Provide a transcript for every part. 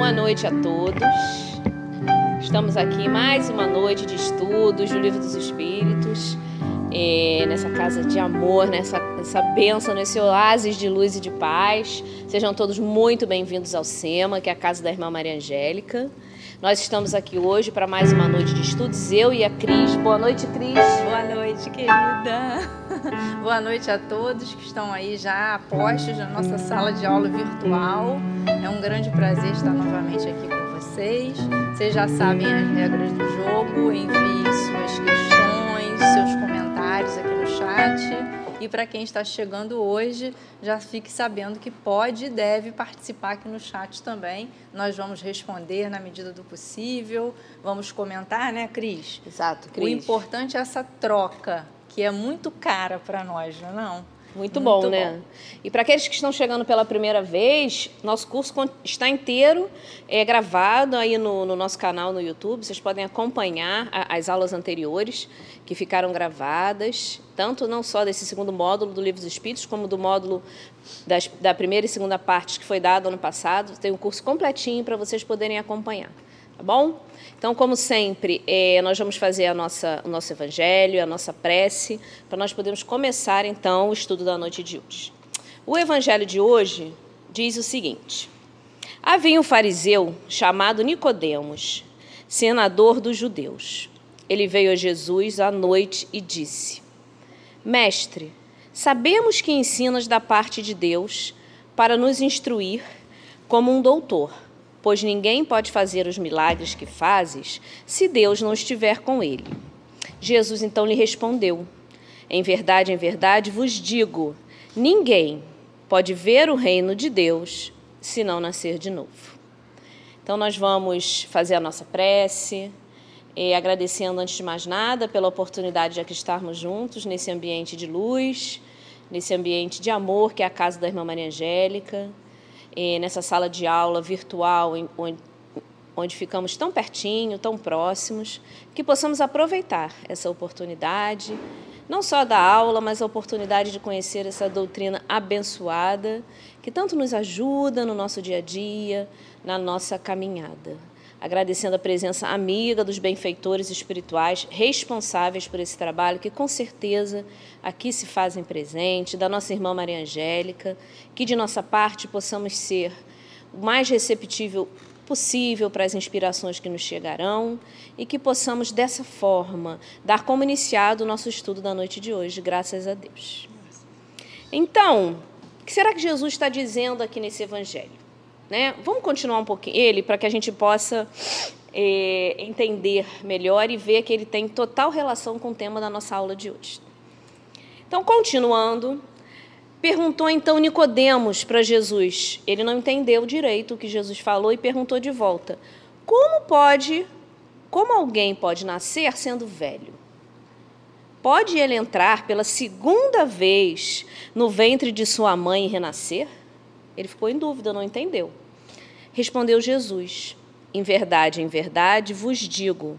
Boa noite a todos. Estamos aqui mais uma noite de estudos do Livro dos Espíritos, é, nessa casa de amor, nessa, nessa bênção, nesse oásis de luz e de paz. Sejam todos muito bem-vindos ao SEMA, que é a casa da irmã Maria Angélica. Nós estamos aqui hoje para mais uma noite de estudos, eu e a Cris. Boa noite, Cris. Boa noite, querida. Boa noite a todos que estão aí já postos na nossa sala de aula virtual. É um grande prazer estar novamente aqui com vocês. Vocês já sabem as regras do jogo. Envie suas questões, seus comentários aqui no chat. E para quem está chegando hoje, já fique sabendo que pode e deve participar aqui no chat também. Nós vamos responder na medida do possível, vamos comentar, né, Cris? Exato, Cris. O importante é essa troca, que é muito cara para nós, não é não? Muito, Muito bom, né? Bom. E para aqueles que estão chegando pela primeira vez, nosso curso está inteiro é gravado aí no, no nosso canal no YouTube. Vocês podem acompanhar a, as aulas anteriores que ficaram gravadas, tanto não só desse segundo módulo do Livro dos Espíritos, como do módulo das, da primeira e segunda parte que foi dado ano passado. Tem um curso completinho para vocês poderem acompanhar, tá bom? Então, como sempre, é, nós vamos fazer a nossa, o nosso evangelho, a nossa prece, para nós podermos começar, então, o estudo da noite de hoje. O evangelho de hoje diz o seguinte: Havia um fariseu chamado Nicodemos, senador dos judeus. Ele veio a Jesus à noite e disse: Mestre, sabemos que ensinas da parte de Deus para nos instruir como um doutor pois ninguém pode fazer os milagres que fazes se Deus não estiver com ele. Jesus então lhe respondeu: Em verdade, em verdade vos digo: ninguém pode ver o reino de Deus se não nascer de novo. Então, nós vamos fazer a nossa prece, agradecendo antes de mais nada pela oportunidade de aqui estarmos juntos nesse ambiente de luz, nesse ambiente de amor que é a casa da irmã Maria Angélica nessa sala de aula virtual, onde, onde ficamos tão pertinho, tão próximos, que possamos aproveitar essa oportunidade, não só da aula, mas a oportunidade de conhecer essa doutrina abençoada, que tanto nos ajuda no nosso dia a dia, na nossa caminhada agradecendo a presença amiga dos benfeitores espirituais responsáveis por esse trabalho, que com certeza aqui se fazem presente, da nossa irmã Maria Angélica, que de nossa parte possamos ser o mais receptível possível para as inspirações que nos chegarão e que possamos dessa forma dar como iniciado o nosso estudo da noite de hoje, graças a Deus. Então, o que será que Jesus está dizendo aqui nesse evangelho? Né? Vamos continuar um pouquinho ele para que a gente possa é, entender melhor e ver que ele tem total relação com o tema da nossa aula de hoje. Então, continuando, perguntou então Nicodemos para Jesus. Ele não entendeu direito o que Jesus falou e perguntou de volta: Como pode, como alguém pode nascer sendo velho? Pode ele entrar pela segunda vez no ventre de sua mãe e renascer? Ele ficou em dúvida, não entendeu. Respondeu Jesus: Em verdade, em verdade vos digo: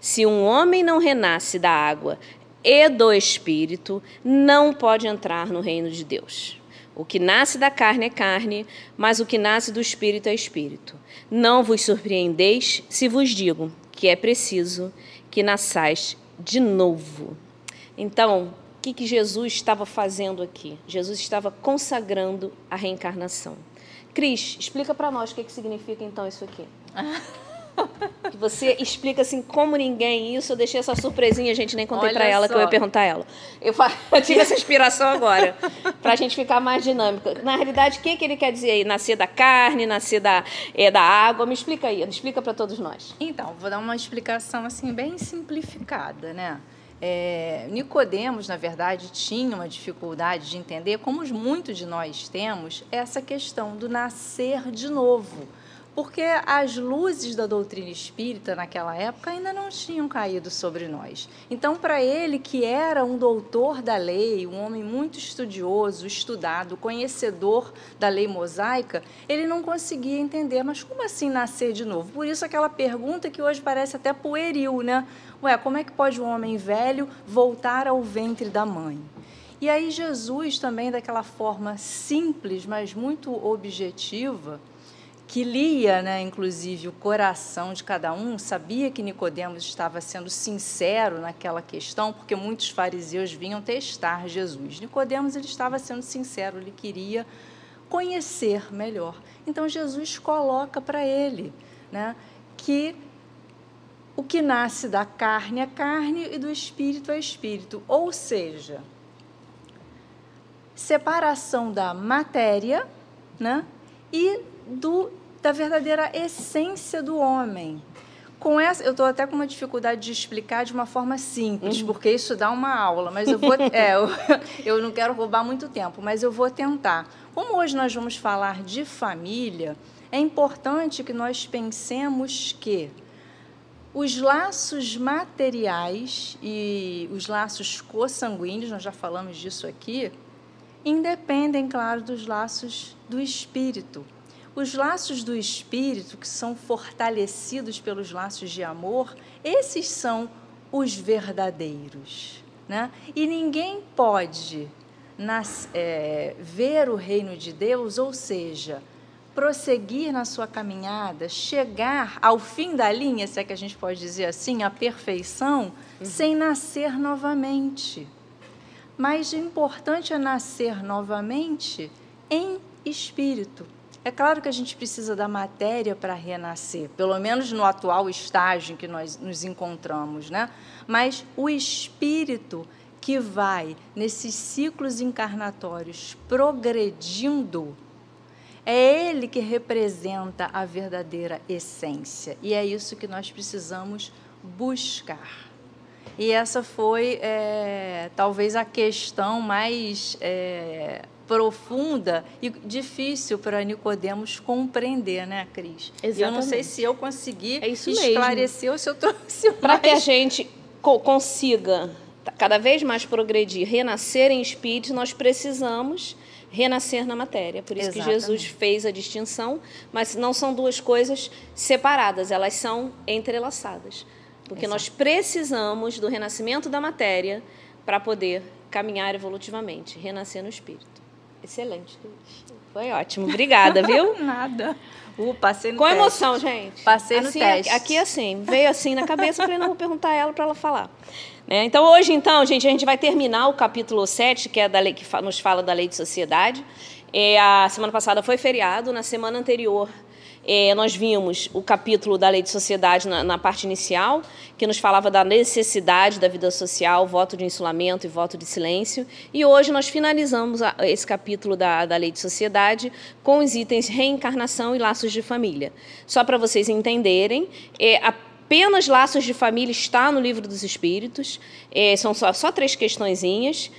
se um homem não renasce da água e do espírito, não pode entrar no reino de Deus. O que nasce da carne é carne, mas o que nasce do espírito é espírito. Não vos surpreendeis se vos digo que é preciso que nasçais de novo. Então, que, que Jesus estava fazendo aqui? Jesus estava consagrando a reencarnação. Cris, explica para nós o que, que significa então isso aqui. que você explica assim como ninguém isso. Eu deixei essa surpresinha, a gente nem contei para ela só. que eu ia perguntar ela. Eu, eu tive essa inspiração agora para a gente ficar mais dinâmica. Na realidade, o que, que ele quer dizer aí? Nascer da carne, nascer da, é, da água? Me explica aí, explica para todos nós. Então, vou dar uma explicação assim bem simplificada, né? É, Nicodemos, na verdade, tinha uma dificuldade de entender, como muitos de nós temos, essa questão do nascer de novo. Porque as luzes da doutrina espírita naquela época ainda não tinham caído sobre nós. Então, para ele, que era um doutor da lei, um homem muito estudioso, estudado, conhecedor da lei mosaica, ele não conseguia entender, mas como assim nascer de novo? Por isso, aquela pergunta que hoje parece até pueril, né? Ué, como é que pode um homem velho voltar ao ventre da mãe? E aí Jesus também daquela forma simples, mas muito objetiva, que lia, né, inclusive, o coração de cada um, sabia que Nicodemos estava sendo sincero naquela questão, porque muitos fariseus vinham testar Jesus. Nicodemos ele estava sendo sincero, ele queria conhecer melhor. Então Jesus coloca para ele, né, que o que nasce da carne é carne e do espírito é espírito, ou seja, separação da matéria, né, e do, da verdadeira essência do homem. Com essa, eu estou até com uma dificuldade de explicar de uma forma simples, uhum. porque isso dá uma aula, mas eu vou. é, eu, eu não quero roubar muito tempo, mas eu vou tentar. Como hoje nós vamos falar de família, é importante que nós pensemos que os laços materiais e os laços consanguíneos, nós já falamos disso aqui, independem, claro, dos laços do espírito. Os laços do espírito, que são fortalecidos pelos laços de amor, esses são os verdadeiros. Né? E ninguém pode nas, é, ver o reino de Deus, ou seja, prosseguir na sua caminhada, chegar ao fim da linha, se é que a gente pode dizer assim, a perfeição, uhum. sem nascer novamente. Mas o importante é nascer novamente em espírito. É claro que a gente precisa da matéria para renascer, pelo menos no atual estágio em que nós nos encontramos, né? Mas o espírito que vai nesses ciclos encarnatórios progredindo, é ele que representa a verdadeira essência. E é isso que nós precisamos buscar. E essa foi é, talvez a questão mais é, profunda e difícil para Nicodemos compreender, né, Cris? Exatamente. Eu não sei se eu consegui é esclarecer mesmo. ou se eu trouxe Para que a gente co consiga cada vez mais progredir, renascer em espírito, nós precisamos renascer na matéria. Por isso Exatamente. que Jesus fez a distinção, mas não são duas coisas separadas, elas são entrelaçadas. Porque Exato. nós precisamos do renascimento da matéria para poder caminhar evolutivamente, renascer no espírito. Excelente, Foi ótimo. Obrigada, viu? Nada. Uh, passei no Com teste. emoção, gente. Passei assim, no teste. Aqui, assim, veio assim na cabeça, falei, não, vou perguntar a ela para ela falar. Né? Então, hoje, então, gente, a gente vai terminar o capítulo 7, que é da lei que nos fala da lei de sociedade. É, a semana passada foi feriado, na semana anterior é, nós vimos o capítulo da lei de sociedade na, na, parte inicial, que nos falava da necessidade da vida social, voto de insulamento e voto de silêncio. E hoje nós finalizamos a, esse capítulo da, da lei de sociedade com os itens reencarnação e laços de família. Só para vocês entenderem, é, apenas laços de família está no livro dos Espíritos, é, são só, só três questõezinhas.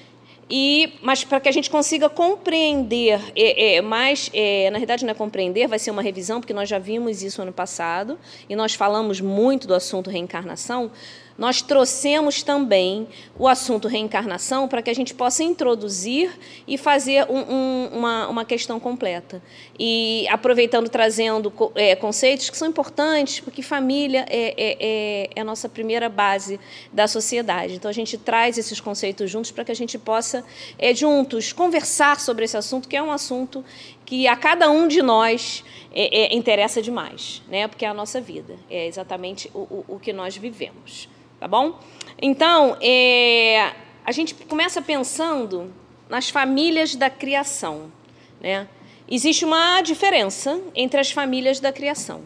E, mas para que a gente consiga compreender, é, é, é, na verdade não é compreender, vai ser uma revisão, porque nós já vimos isso ano passado, e nós falamos muito do assunto reencarnação, nós trouxemos também o assunto reencarnação para que a gente possa introduzir e fazer um, um, uma, uma questão completa. E aproveitando, trazendo é, conceitos que são importantes, porque família é, é, é, é a nossa primeira base da sociedade. Então, a gente traz esses conceitos juntos para que a gente possa, é, juntos, conversar sobre esse assunto, que é um assunto que a cada um de nós é, é, interessa demais, né? porque é a nossa vida, é exatamente o, o, o que nós vivemos tá bom? Então, é, a gente começa pensando nas famílias da criação, né? Existe uma diferença entre as famílias da criação.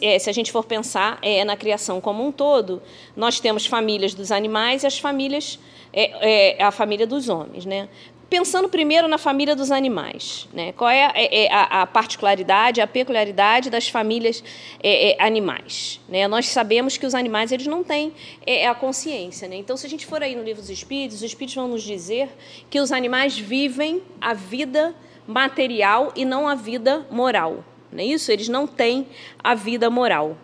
É, se a gente for pensar é, na criação como um todo, nós temos famílias dos animais e as famílias, é, é, a família dos homens. Né? Pensando primeiro na família dos animais, né? Qual é, é, é a, a, particularidade, a peculiaridade das famílias é, é, animais? Né? Nós sabemos que os animais eles não têm é, é, a consciência, né? Então, se a gente for aí no livro dos Espíritos, os Espíritos vão nos dizer que os animais vivem a vida material e não a vida moral, não é isso? Eles não têm a vida moral.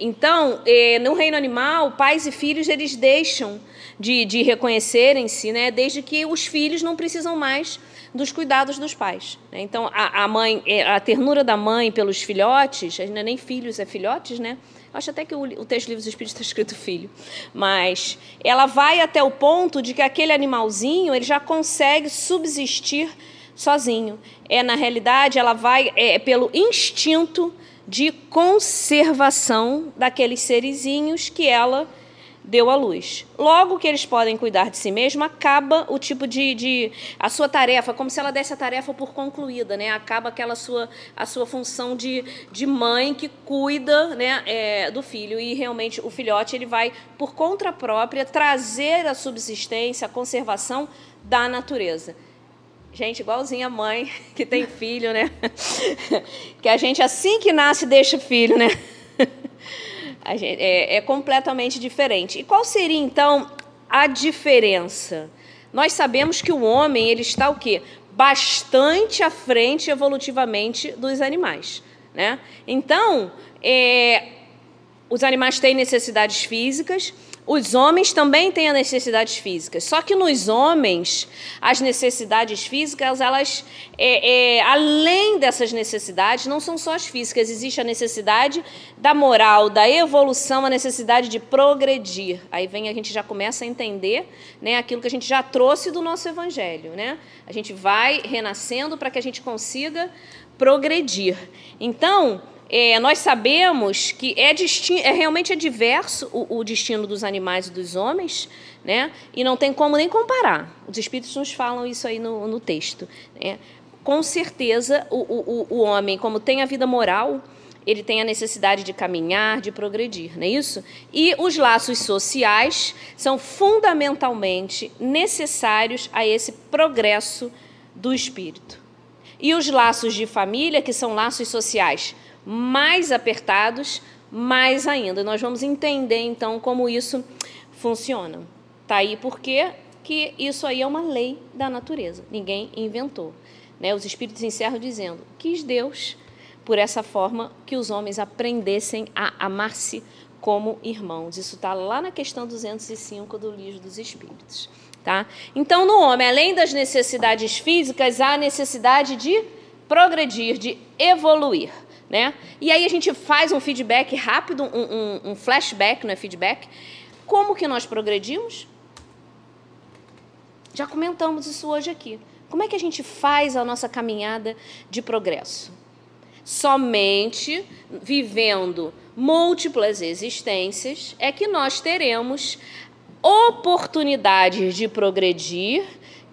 Então, no reino animal, pais e filhos eles deixam de, de reconhecerem-se, né, desde que os filhos não precisam mais dos cuidados dos pais. Né? Então, a, a, mãe, é, a ternura da mãe pelos filhotes, ainda nem filhos, é filhotes, né? Acho até que o, o texto do Espíritos está escrito filho. Mas ela vai até o ponto de que aquele animalzinho ele já consegue subsistir sozinho. É na realidade ela vai é, pelo instinto de conservação daqueles serizinhos que ela deu à luz. Logo que eles podem cuidar de si mesmo, acaba o tipo de, de, a sua tarefa, como se ela desse a tarefa por concluída, né? Acaba aquela sua a sua função de, de mãe que cuida, né, é, do filho e realmente o filhote ele vai por conta própria trazer a subsistência, a conservação da natureza. Gente, igualzinha a mãe que tem filho, né? que a gente assim que nasce deixa o filho, né? Gente, é, é completamente diferente. E qual seria, então, a diferença? Nós sabemos que o homem ele está o quê? Bastante à frente evolutivamente dos animais. Né? Então, é, os animais têm necessidades físicas, os homens também têm as necessidades físicas. Só que nos homens, as necessidades físicas, elas, é, é, além dessas necessidades, não são só as físicas. Existe a necessidade da moral, da evolução, a necessidade de progredir. Aí vem a gente já começa a entender, né, aquilo que a gente já trouxe do nosso evangelho, né? A gente vai renascendo para que a gente consiga progredir. Então, é, nós sabemos que é, é realmente é diverso o, o, destino dos animais e dos homens, né? e não tem como nem comparar. Os espíritos nos falam isso aí no, no texto. Né? Com certeza, o, o, o homem, como tem a vida moral, ele tem a necessidade de caminhar, de progredir, não é isso? E os laços sociais são fundamentalmente necessários a esse progresso do espírito. E os laços de família, que são laços sociais mais apertados, mais ainda. Nós vamos entender então como isso funciona. Tá aí porque que isso aí é uma lei da natureza. Ninguém inventou. Né? Os espíritos encerram dizendo: quis Deus, por essa forma, que os homens aprendessem a amar-se como irmãos. Isso está lá na questão 205 do Livro dos Espíritos. Tá? Então, no homem, além das necessidades físicas, há a necessidade de progredir, de evoluir. Né? E aí a gente faz um feedback rápido, um, um, um flashback, não é feedback. Como que nós progredimos? Já comentamos isso hoje aqui. Como é que a gente faz a nossa caminhada de progresso? Somente vivendo múltiplas existências é que nós teremos oportunidades de progredir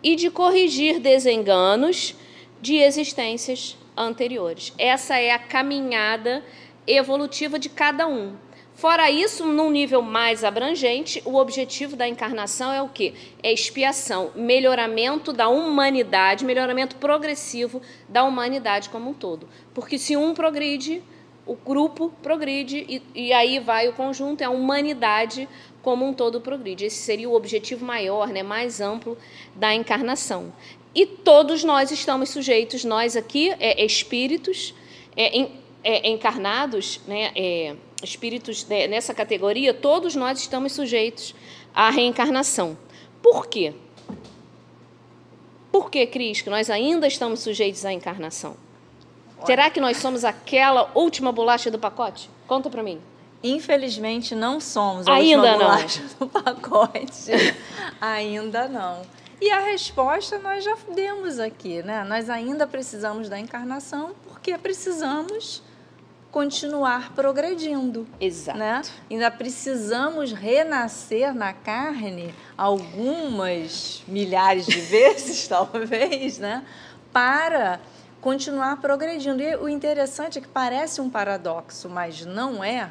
e de corrigir desenganos de existências anteriores. Essa é a caminhada evolutiva de cada um. Fora isso, num nível mais abrangente, o objetivo da encarnação é o quê? É expiação, melhoramento da humanidade, melhoramento progressivo da humanidade como um todo. Porque se um progride, o grupo progride e, e aí vai o conjunto, é a humanidade como um todo progride. Esse seria o objetivo maior, né, mais amplo da encarnação. E todos nós estamos sujeitos, nós aqui, é, espíritos é, é, encarnados, né, é, espíritos nessa categoria, todos nós estamos sujeitos à reencarnação. Por quê? Por que, Cris, que nós ainda estamos sujeitos à encarnação? Será que nós somos aquela última bolacha do pacote? Conta para mim. Infelizmente não somos a ainda última bolacha do pacote. ainda não. E a resposta nós já demos aqui, né? Nós ainda precisamos da encarnação porque precisamos continuar progredindo. Exato. Né? Ainda precisamos renascer na carne algumas milhares de vezes, talvez, né? Para continuar progredindo. E o interessante é que parece um paradoxo, mas não é.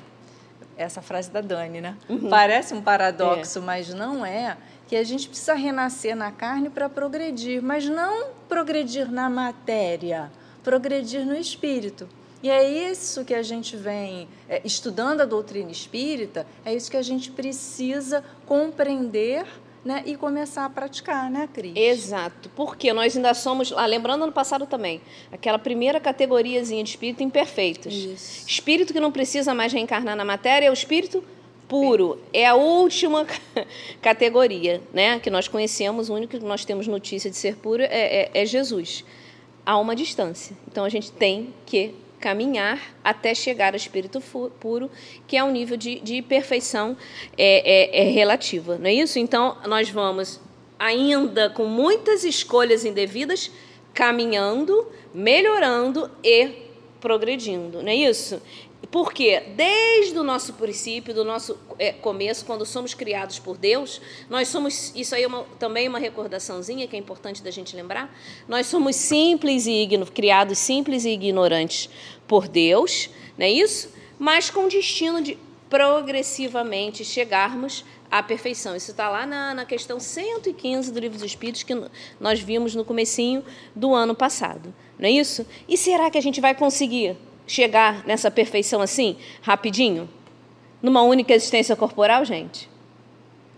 Essa frase da Dani, né? Uhum. Parece um paradoxo, é. mas não é que a gente precisa renascer na carne para progredir, mas não progredir na matéria, progredir no espírito. E é isso que a gente vem é, estudando a doutrina espírita, é isso que a gente precisa compreender né, e começar a praticar, né, Cris? Exato, porque nós ainda somos, ah, lembrando ano passado também, aquela primeira categoriazinha de espírito imperfeitos. Isso. Espírito que não precisa mais reencarnar na matéria é o espírito puro é a última categoria, né? Que nós conhecemos, o único que nós temos notícia de ser puro é, é, é Jesus. Há uma distância. Então a gente tem que caminhar até chegar ao espírito puro, que é um nível de, de perfeição é, é, é relativa, não é isso? Então nós vamos ainda com muitas escolhas indevidas caminhando, melhorando e progredindo, não é isso? Porque desde o nosso princípio, do nosso é, começo, quando somos criados por Deus, nós somos. Isso aí é uma, também uma recordaçãozinha que é importante da gente lembrar. Nós somos simples e igno, criados simples e ignorantes por Deus, não é isso? Mas com destino de progressivamente chegarmos à perfeição. Isso está lá na, na questão 115 do Livro dos Espíritos, que nós vimos no comecinho do ano passado. Não é isso? E será que a gente vai conseguir chegar nessa perfeição assim, rapidinho? Numa única existência corporal, gente?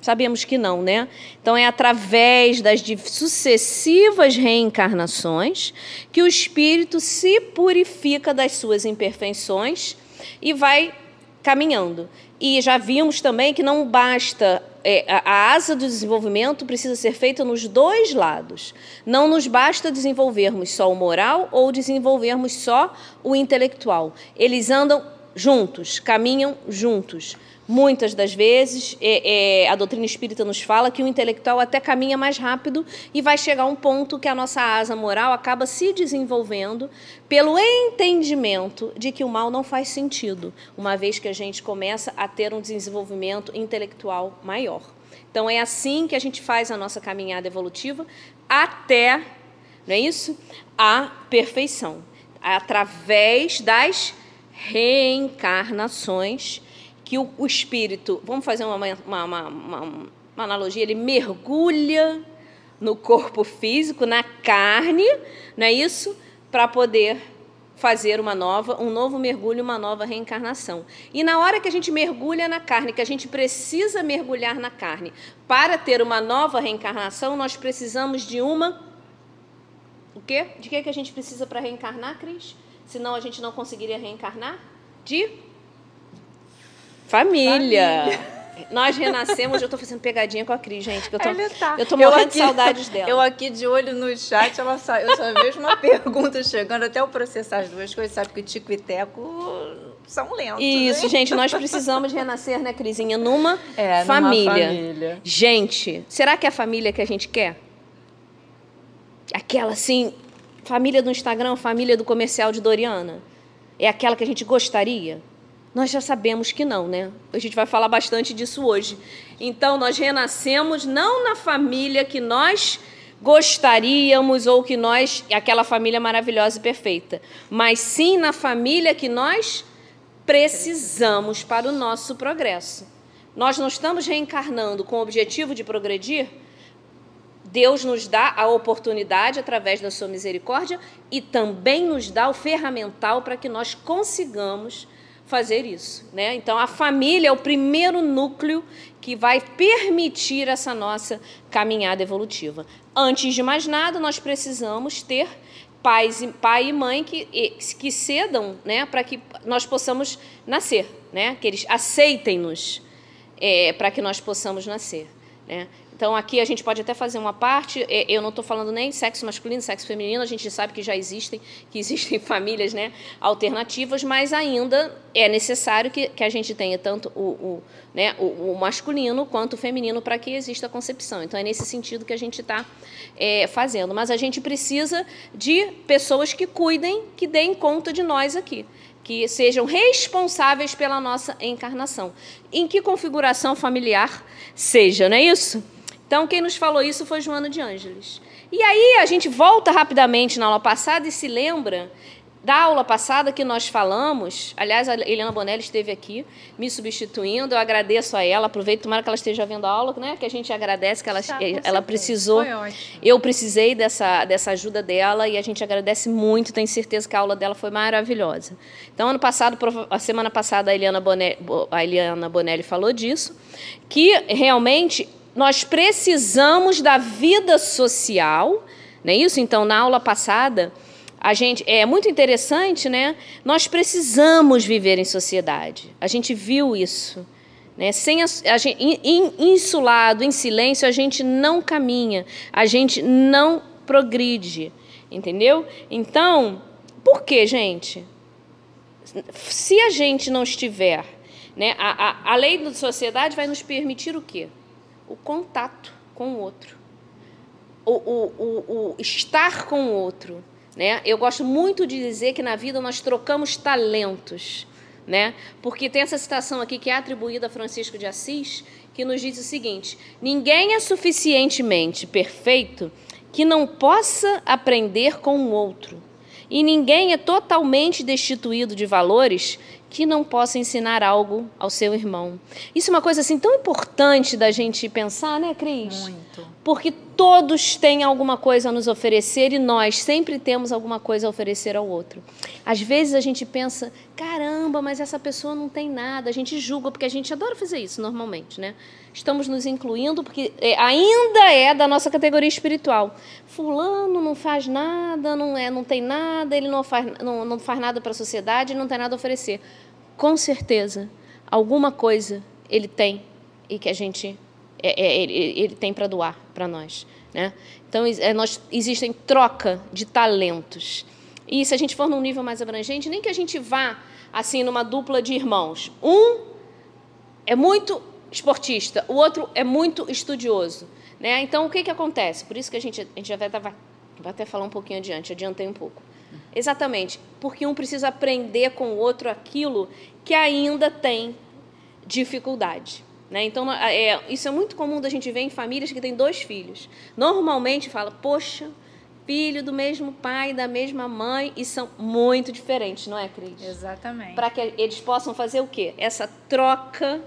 Sabemos que não, né? Então é através das sucessivas reencarnações que o espírito se purifica das suas imperfeições e vai caminhando. E já vimos também que não basta é, a asa do desenvolvimento precisa ser feita nos dois lados. Não nos basta desenvolvermos só o moral ou desenvolvermos só o intelectual. Eles andam juntos, caminham juntos. Muitas das vezes, é, é, a doutrina espírita nos fala que o intelectual até caminha mais rápido e vai chegar a um ponto que a nossa asa moral acaba se desenvolvendo pelo entendimento de que o mal não faz sentido, uma vez que a gente começa a ter um desenvolvimento intelectual maior. Então, é assim que a gente faz a nossa caminhada evolutiva até, não é isso? A perfeição, através das reencarnações que o, o espírito, vamos fazer uma, uma, uma, uma, analogia, ele mergulha no corpo físico, na carne, não é isso? Para poder fazer uma nova, um novo mergulho, uma nova reencarnação. E na hora que a gente mergulha na carne, que a gente precisa mergulhar na carne, para ter uma nova reencarnação, nós precisamos de uma o quê? De que que a gente precisa para reencarnar, Cris? Senão a gente não conseguiria reencarnar? De Família. Família. Nós renascemos, eu estou fazendo pegadinha com a Cris, gente, que eu tô, tá. eu tô morrendo eu aqui, de saudades dela. Eu aqui de olho no chat, ela só, eu só vejo uma pergunta chegando, até o processar as duas coisas, sabe que o Tico e Teco são lentos. Isso, né? gente, nós precisamos renascer, né, Crisinha, numa, é, família. numa família. Gente, será que é a família que a gente quer? Aquela assim, família do Instagram, família do comercial de Doriana? É aquela que a gente gostaria? Nós já sabemos que não, né? A gente vai falar bastante disso hoje. Então, nós renascemos não na família que nós gostaríamos ou que nós, aquela família maravilhosa e perfeita, mas sim na família que nós precisamos para o nosso progresso. Nós não estamos reencarnando com o objetivo de progredir. Deus nos dá a oportunidade através da sua misericórdia e também nos dá o ferramental para que nós consigamos fazer isso. Né? Então, a família é o primeiro núcleo que vai permitir essa nossa caminhada evolutiva. Antes de mais nada, nós precisamos ter pais, pai e mãe que, que cedam né, para que nós possamos nascer, né? que eles aceitem-nos é, para que nós possamos nascer. Né? Então, aqui a gente pode até fazer uma parte, é, eu não estou falando nem sexo masculino, sexo feminino, a gente sabe que já existem, que existem famílias né, alternativas, mas ainda é necessário que, que a gente tenha tanto o, o, né, o, o masculino quanto o feminino para que exista a concepção. Então, é nesse sentido que a gente está é, fazendo. Mas a gente precisa de pessoas que cuidem, que deem conta de nós aqui que sejam responsáveis pela nossa encarnação. Em que configuração familiar seja, não é isso? Então, quem nos falou isso foi Joana de Ângeles. E aí a gente volta rapidamente na aula passada e se lembra da aula passada que nós falamos. Aliás, a Eliana Bonelli esteve aqui me substituindo. Eu agradeço a ela. Aproveito, tomara que ela esteja vendo a aula, né? Que a gente agradece que ela, tá, ela precisou. Eu precisei dessa, dessa ajuda dela e a gente agradece muito. Tenho certeza que a aula dela foi maravilhosa. Então, ano passado, a semana passada, a Eliana Bonelli, a Eliana Bonelli falou disso, que realmente nós precisamos da vida social, não é isso? Então, na aula passada, a gente é muito interessante, né? Nós precisamos viver em sociedade. A gente viu isso. Né? Sem a, a gente, in, insulado, em silêncio, a gente não caminha, a gente não progride, entendeu? Então, por que, gente? Se a gente não estiver, né, a, a, a lei da sociedade vai nos permitir o quê? O contato com o outro. o, o, o, o estar com o outro. Né? Eu gosto muito de dizer que na vida nós trocamos talentos. Né? Porque tem essa citação aqui que é atribuída a Francisco de Assis, que nos diz o seguinte: ninguém é suficientemente perfeito que não possa aprender com o outro. E ninguém é totalmente destituído de valores que não possa ensinar algo ao seu irmão. Isso é uma coisa assim tão importante da gente pensar, né, Cris? Muito. Porque todos têm alguma coisa a nos oferecer e nós sempre temos alguma coisa a oferecer ao outro. Às vezes a gente pensa, caramba, mas essa pessoa não tem nada. A gente julga porque a gente adora fazer isso normalmente, né? Estamos nos incluindo porque é, ainda é da nossa categoria espiritual. Fulano não faz nada, não é, não tem nada, ele não faz, não, não faz nada para a sociedade, não tem nada a oferecer com certeza, alguma coisa ele tem e que a gente é, é, ele, ele, tem para doar para nós. Né? Então, é, nós, existem troca de talentos. E se a gente for num nível mais abrangente, nem que a gente vá assim numa dupla de irmãos. Um é muito esportista, o outro é muito estudioso. Né? Então, o que, que acontece? Por isso que a gente, a gente já vai, vai até falar um pouquinho adiante, adiantei um pouco. Exatamente, porque um precisa aprender com o outro aquilo que ainda tem dificuldade. Né? Então, é, isso é muito comum da gente ver em famílias que têm dois filhos. Normalmente fala, poxa, filho do mesmo pai, da mesma mãe, e são muito diferentes, não é, Cris? Exatamente. Para que eles possam fazer o quê? Essa troca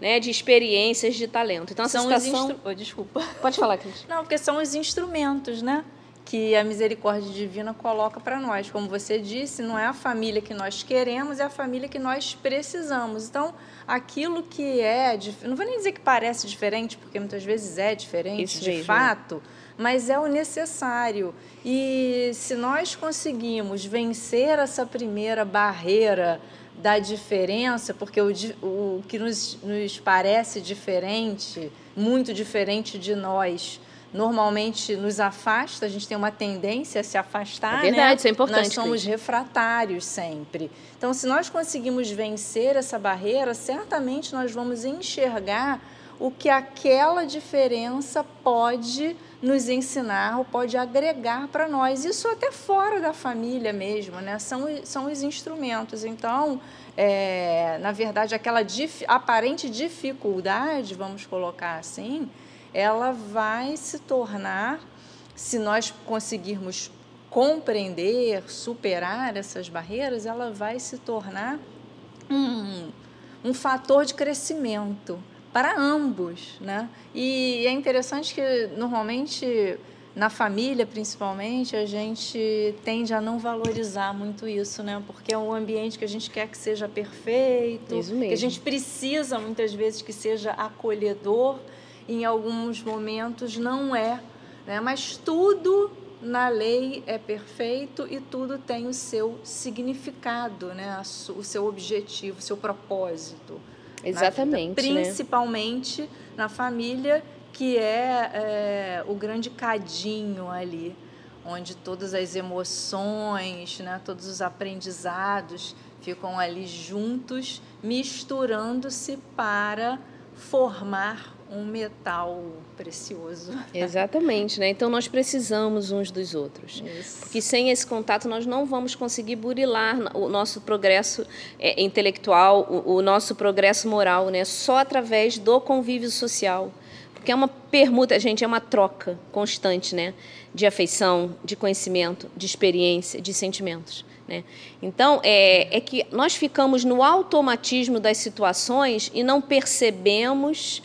né, de experiências, de talento. Então, essa são situação... Instru... Oh, desculpa. Pode falar, Cris. Não, porque são os instrumentos, né? Que a misericórdia divina coloca para nós. Como você disse, não é a família que nós queremos, é a família que nós precisamos. Então, aquilo que é, não vou nem dizer que parece diferente, porque muitas vezes é diferente Isso de mesmo. fato, mas é o necessário. E se nós conseguimos vencer essa primeira barreira da diferença, porque o, o que nos, nos parece diferente, muito diferente de nós, normalmente nos afasta, a gente tem uma tendência a se afastar. É verdade, né? isso é importante. Nós somos refratários sempre. Então, se nós conseguimos vencer essa barreira, certamente nós vamos enxergar o que aquela diferença pode nos ensinar ou pode agregar para nós. Isso até fora da família mesmo, né? São, são os instrumentos. Então, é, na verdade, aquela dif aparente dificuldade, vamos colocar assim, ela vai se tornar, se nós conseguirmos compreender, superar essas barreiras, ela vai se tornar um, um fator de crescimento para ambos, né? E é interessante que normalmente na família, principalmente, a gente tende a não valorizar muito isso, né? Porque é um ambiente que a gente quer que seja perfeito, que a gente precisa muitas vezes que seja acolhedor em alguns momentos não é, né? mas tudo na lei é perfeito e tudo tem o seu significado, né? o seu objetivo, o seu propósito. Exatamente. Na vida, né? principalmente né? na família, que é, é, o grande cadinho ali, onde todas as emoções, né? todos os aprendizados ficam ali juntos, misturando-se para formar um metal precioso. Exatamente, né? Então nós precisamos uns dos outros. Isso. Porque sem esse contato nós não vamos conseguir burilar o nosso progresso é, intelectual, o, o, nosso progresso moral, né? Só através do convívio social. Porque é uma permuta, gente, é uma troca constante, né? De afeição, de conhecimento, de experiência, de sentimentos. Né? Então, é, é que nós ficamos no automatismo das situações e não percebemos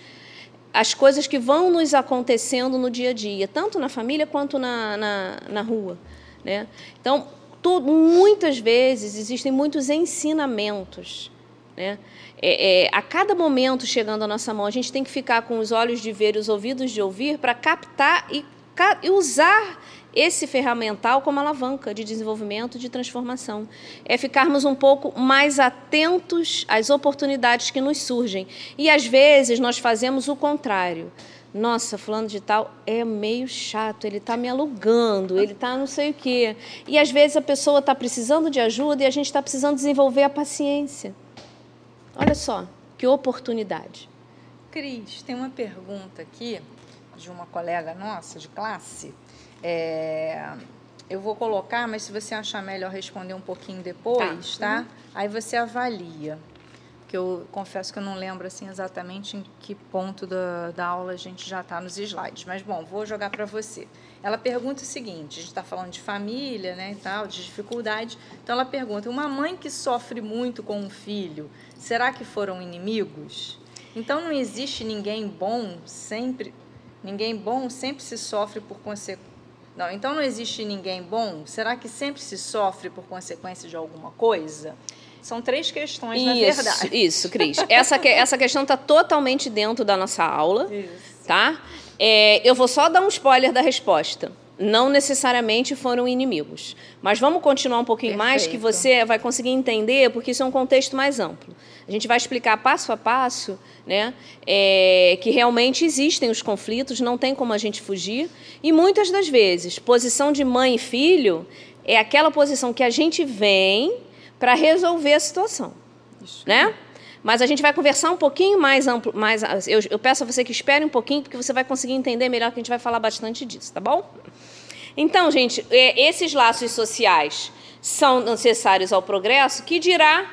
as coisas que vão nos acontecendo no dia a dia, tanto na família quanto na, na, na rua. Né? Então, tu, muitas vezes existem muitos ensinamentos. Né? É, é, a cada momento chegando à nossa mão, a gente tem que ficar com os olhos de ver e os ouvidos de ouvir para captar e, e usar esse ferramental como alavanca de desenvolvimento, de transformação. É ficarmos um pouco mais atentos às oportunidades que nos surgem. E às vezes nós fazemos o contrário. Nossa, fulano de tal é meio chato, ele está me alugando, ele está não sei o quê. E às vezes a pessoa está precisando de ajuda e a gente está precisando desenvolver a paciência. Olha só, que oportunidade. Cris, tem uma pergunta aqui de uma colega nossa de classe. É, eu vou colocar, mas se você achar melhor responder um pouquinho depois, tá? tá? Uhum. Aí você avalia. Que eu confesso que eu não lembro assim exatamente em que ponto da, da aula a gente já está nos slides. Mas bom, vou jogar para você. Ela pergunta o seguinte: a gente está falando de família, né, e tal, de dificuldade. Então ela pergunta: uma mãe que sofre muito com um filho, será que foram inimigos? Então não existe ninguém bom sempre, ninguém bom sempre se sofre por consequência não, então não existe ninguém bom? Será que sempre se sofre por consequência de alguma coisa? São três questões, isso, na verdade. Isso, Cris. Essa, essa questão está totalmente dentro da nossa aula. Isso. Tá? É, eu vou só dar um spoiler da resposta não necessariamente foram inimigos. Mas vamos continuar um pouquinho Perfeito. mais, que você vai conseguir entender, porque isso é um contexto mais amplo. A gente vai explicar passo a passo né, é, que realmente existem os conflitos, não tem como a gente fugir. E muitas das vezes, posição de mãe e filho é aquela posição que a gente vem para resolver a situação. Isso. Né? Mas a gente vai conversar um pouquinho mais amplo, mais eu, eu, peço a você que espere um pouquinho, porque você vai conseguir entender melhor que a gente vai falar bastante disso, tá bom? Então, gente, é, esses laços sociais são necessários ao progresso, que dirá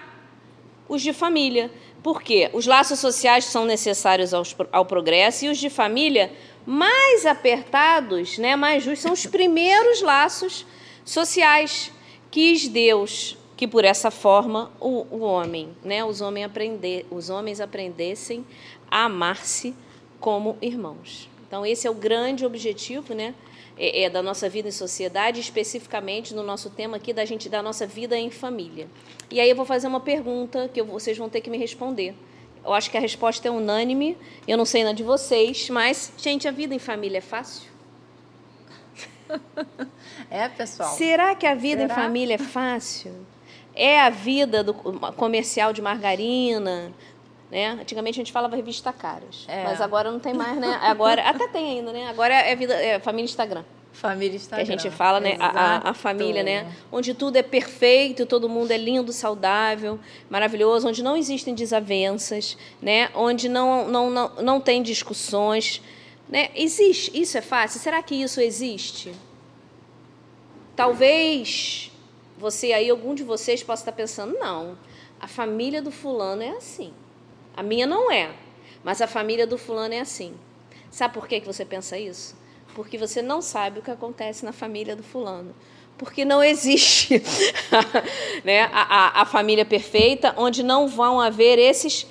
os de família. Por quê? Os laços sociais são necessários ao, ao progresso e os de família mais apertados, né, mais justos, são os primeiros laços sociais. Quis Deus que por essa forma o, o homem, né, os, homens aprender, os homens aprendessem a amar-se como irmãos. Então esse é o grande objetivo, né, é, é, da nossa vida em sociedade, especificamente no nosso tema aqui da gente da nossa vida em família. E aí eu vou fazer uma pergunta que eu, vocês vão ter que me responder. Eu acho que a resposta é unânime. Eu não sei na de vocês, mas gente, a vida em família é fácil? É, pessoal. Será que a vida Será? em família é fácil? É a vida do comercial de margarina, né? Antigamente a gente falava revista Caras, é. mas agora não tem mais, né? Agora até tem ainda, né? Agora é vida, é família Instagram. Família Instagram. Que a gente fala, né? A, a, família, né? Onde tudo é perfeito, todo mundo é lindo, saudável, maravilhoso, onde não existem desavenças, né? Onde não, não, não, não tem discussões. Né? Existe. Isso é fácil? Será que isso existe? Talvez você aí, algum de vocês possa estar pensando, não, a família do fulano é assim. A minha não é, mas a família do fulano é assim. Sabe por que, que você pensa isso? Porque você não sabe o que acontece na família do fulano. Porque não existe né, a, a, a família perfeita onde não vão haver esses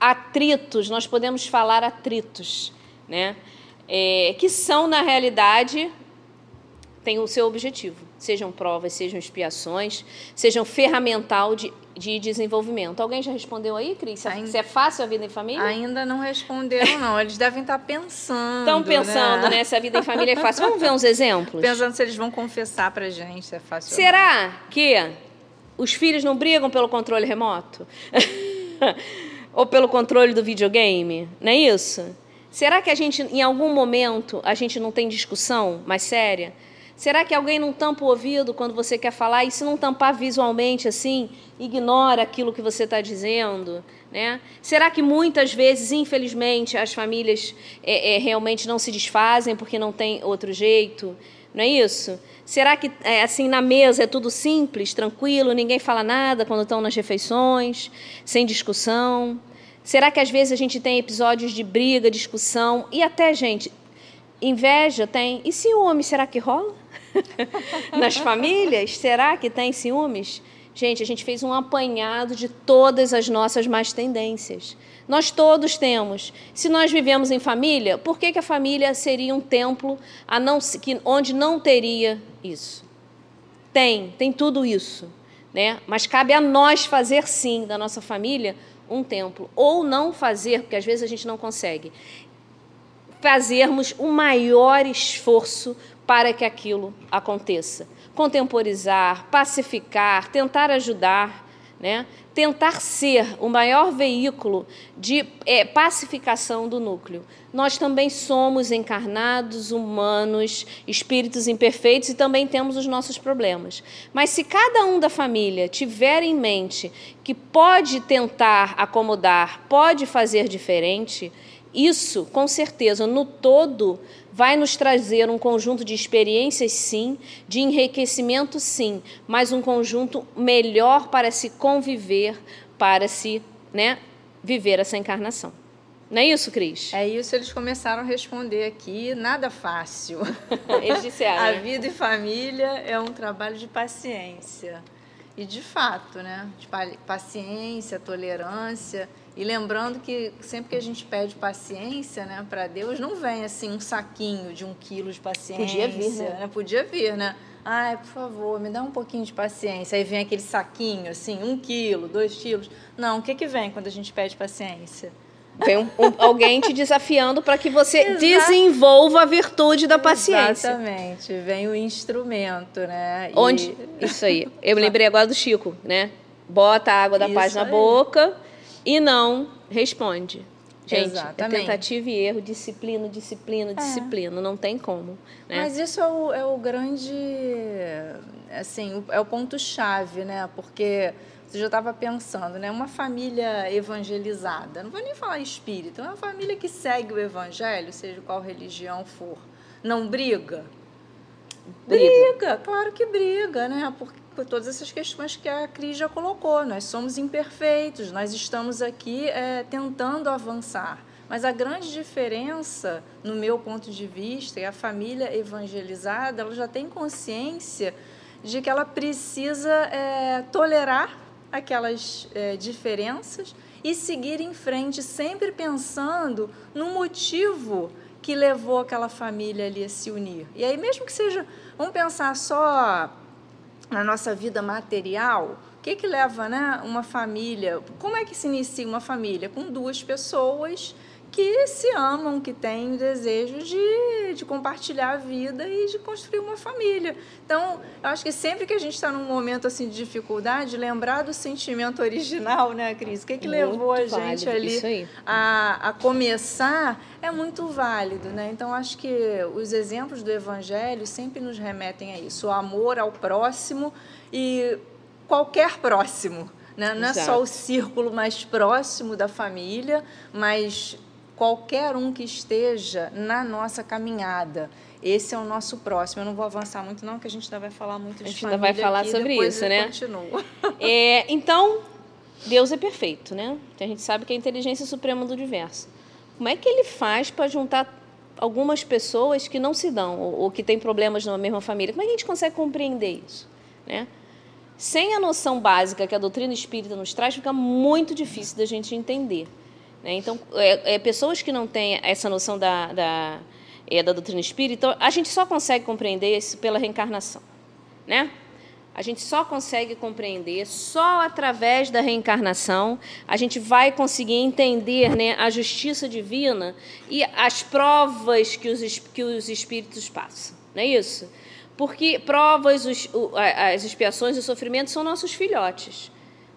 atritos, nós podemos falar atritos, né, é, que são, na realidade, têm o seu objetivo sejam provas, sejam expiações, sejam ferramental de, de desenvolvimento. Alguém já respondeu aí, Cris? Se, ainda, se é fácil a vida em família? Ainda não responderam, não. Eles devem estar pensando. Estão pensando, né? né? Se a vida em família é fácil. Vamos ver uns exemplos? Pensando se eles vão confessar pra gente se é fácil Será que os filhos não brigam pelo controle remoto? Ou pelo controle do videogame? Não é isso? Será que a gente, em algum momento, a gente não tem discussão mais séria? Será que alguém não tampa o ouvido quando você quer falar? E se não tampar visualmente assim, ignora aquilo que você está dizendo? Né? Será que muitas vezes, infelizmente, as famílias é, é, realmente não se desfazem porque não tem outro jeito? Não é isso? Será que é, assim na mesa é tudo simples, tranquilo, ninguém fala nada quando estão nas refeições, sem discussão? Será que às vezes a gente tem episódios de briga, discussão e até, gente, inveja tem? E ciúme, será que rola? Nas famílias? Será que tem ciúmes? Gente, a gente fez um apanhado de todas as nossas más tendências. Nós todos temos. Se nós vivemos em família, por que, que a família seria um templo não, que, onde não teria isso? Tem, tem tudo isso. Né? Mas cabe a nós fazer sim da nossa família um templo. Ou não fazer, porque às vezes a gente não consegue. Fazermos o maior esforço para que aquilo aconteça. Contemporizar, pacificar, tentar ajudar, né? tentar ser o maior veículo de é, pacificação do núcleo. Nós também somos encarnados, humanos, espíritos imperfeitos e também temos os nossos problemas. Mas se cada um da família tiver em mente que pode tentar acomodar, pode fazer diferente, Isso, com certeza, no todo, vai nos trazer um conjunto de experiências, sim, de enriquecimento, sim, mas um conjunto melhor para se conviver, para se né, viver essa encarnação. Não é isso, Cris? É isso, eles começaram a responder aqui, nada fácil. Eles disseram. a vida e família é um trabalho de paciência. E de fato, né? De paciência, tolerância. E lembrando que sempre que a gente pede paciência né, para Deus, não vem assim um saquinho de um quilo de paciência. Podia vir, né? né? Podia vir, né? Ai, por favor, me dá um pouquinho de paciência. Aí vem aquele saquinho, assim, um quilo, dois quilos. Não, o que, que vem quando a gente pede paciência? Vem um, um, alguém te desafiando para que você Exato. desenvolva a virtude da paciência. Exatamente. Vem o instrumento, né? E... Onde? Isso aí. Eu me lembrei agora do Chico, né? Bota a água da Isso paz na aí. boca e não responde. Gente, é Exatamente. é tentativa e erro, disciplina, disciplina, é. disciplina, não tem como. Né? Mas isso é o, é o grande, assim, é o ponto-chave, né? Porque você já estava pensando, né? Uma família evangelizada, não vou nem falar espírita, uma família que segue o evangelho, seja qual religião for, não briga? Briga, briga claro que briga, né? Por, por todas essas questões que a Cris já colocou. Nós somos imperfeitos, nós estamos aqui é, tentando avançar. Mas a grande diferença, no meu ponto de vista, é a família evangelizada, ela já tem consciência de que ela precisa é, tolerar aquelas é, diferenças e seguir em frente, sempre pensando no motivo que levou aquela família ali a se unir. E aí, mesmo que seja, vamos pensar só na nossa vida material, o que, que leva né, uma família? Como é que se inicia uma família? Com duas pessoas que se amam, que têm o desejo de, de compartilhar a vida e de construir uma família. Então, eu acho que sempre que a gente está num momento assim de dificuldade, lembrar do sentimento original, né, Cris? O que, que levou a gente ali a, a começar é muito válido, né? Então, acho que os exemplos do Evangelho sempre nos remetem a isso, o amor ao próximo e qualquer próximo. Né? Não é só o círculo mais próximo da família, mas qualquer um que esteja na nossa caminhada. Esse é o nosso próximo. Eu não vou avançar muito, não, que a gente ainda vai falar muito de A gente ainda vai falar aqui, sobre isso, né? Continua. É, então, Deus é perfeito, né? A gente sabe que é a inteligência suprema do universo. Como é que ele faz para juntar algumas pessoas que não se dão ou, ou que têm problemas na mesma família? Como é que a gente consegue compreender isso, né? Sem a noção básica que a doutrina espírita nos traz, fica muito difícil da gente entender. Né? Então, é, é, pessoas que não têm essa noção da, da, é, da doutrina espírita, a gente só consegue compreender isso pela reencarnação. Né? A gente só consegue compreender, só através da reencarnação, a gente vai conseguir entender né, a justiça divina e as provas que os, que os espíritos passam. Não é isso? Porque provas, os, as expiações e os sofrimentos são nossos filhotes.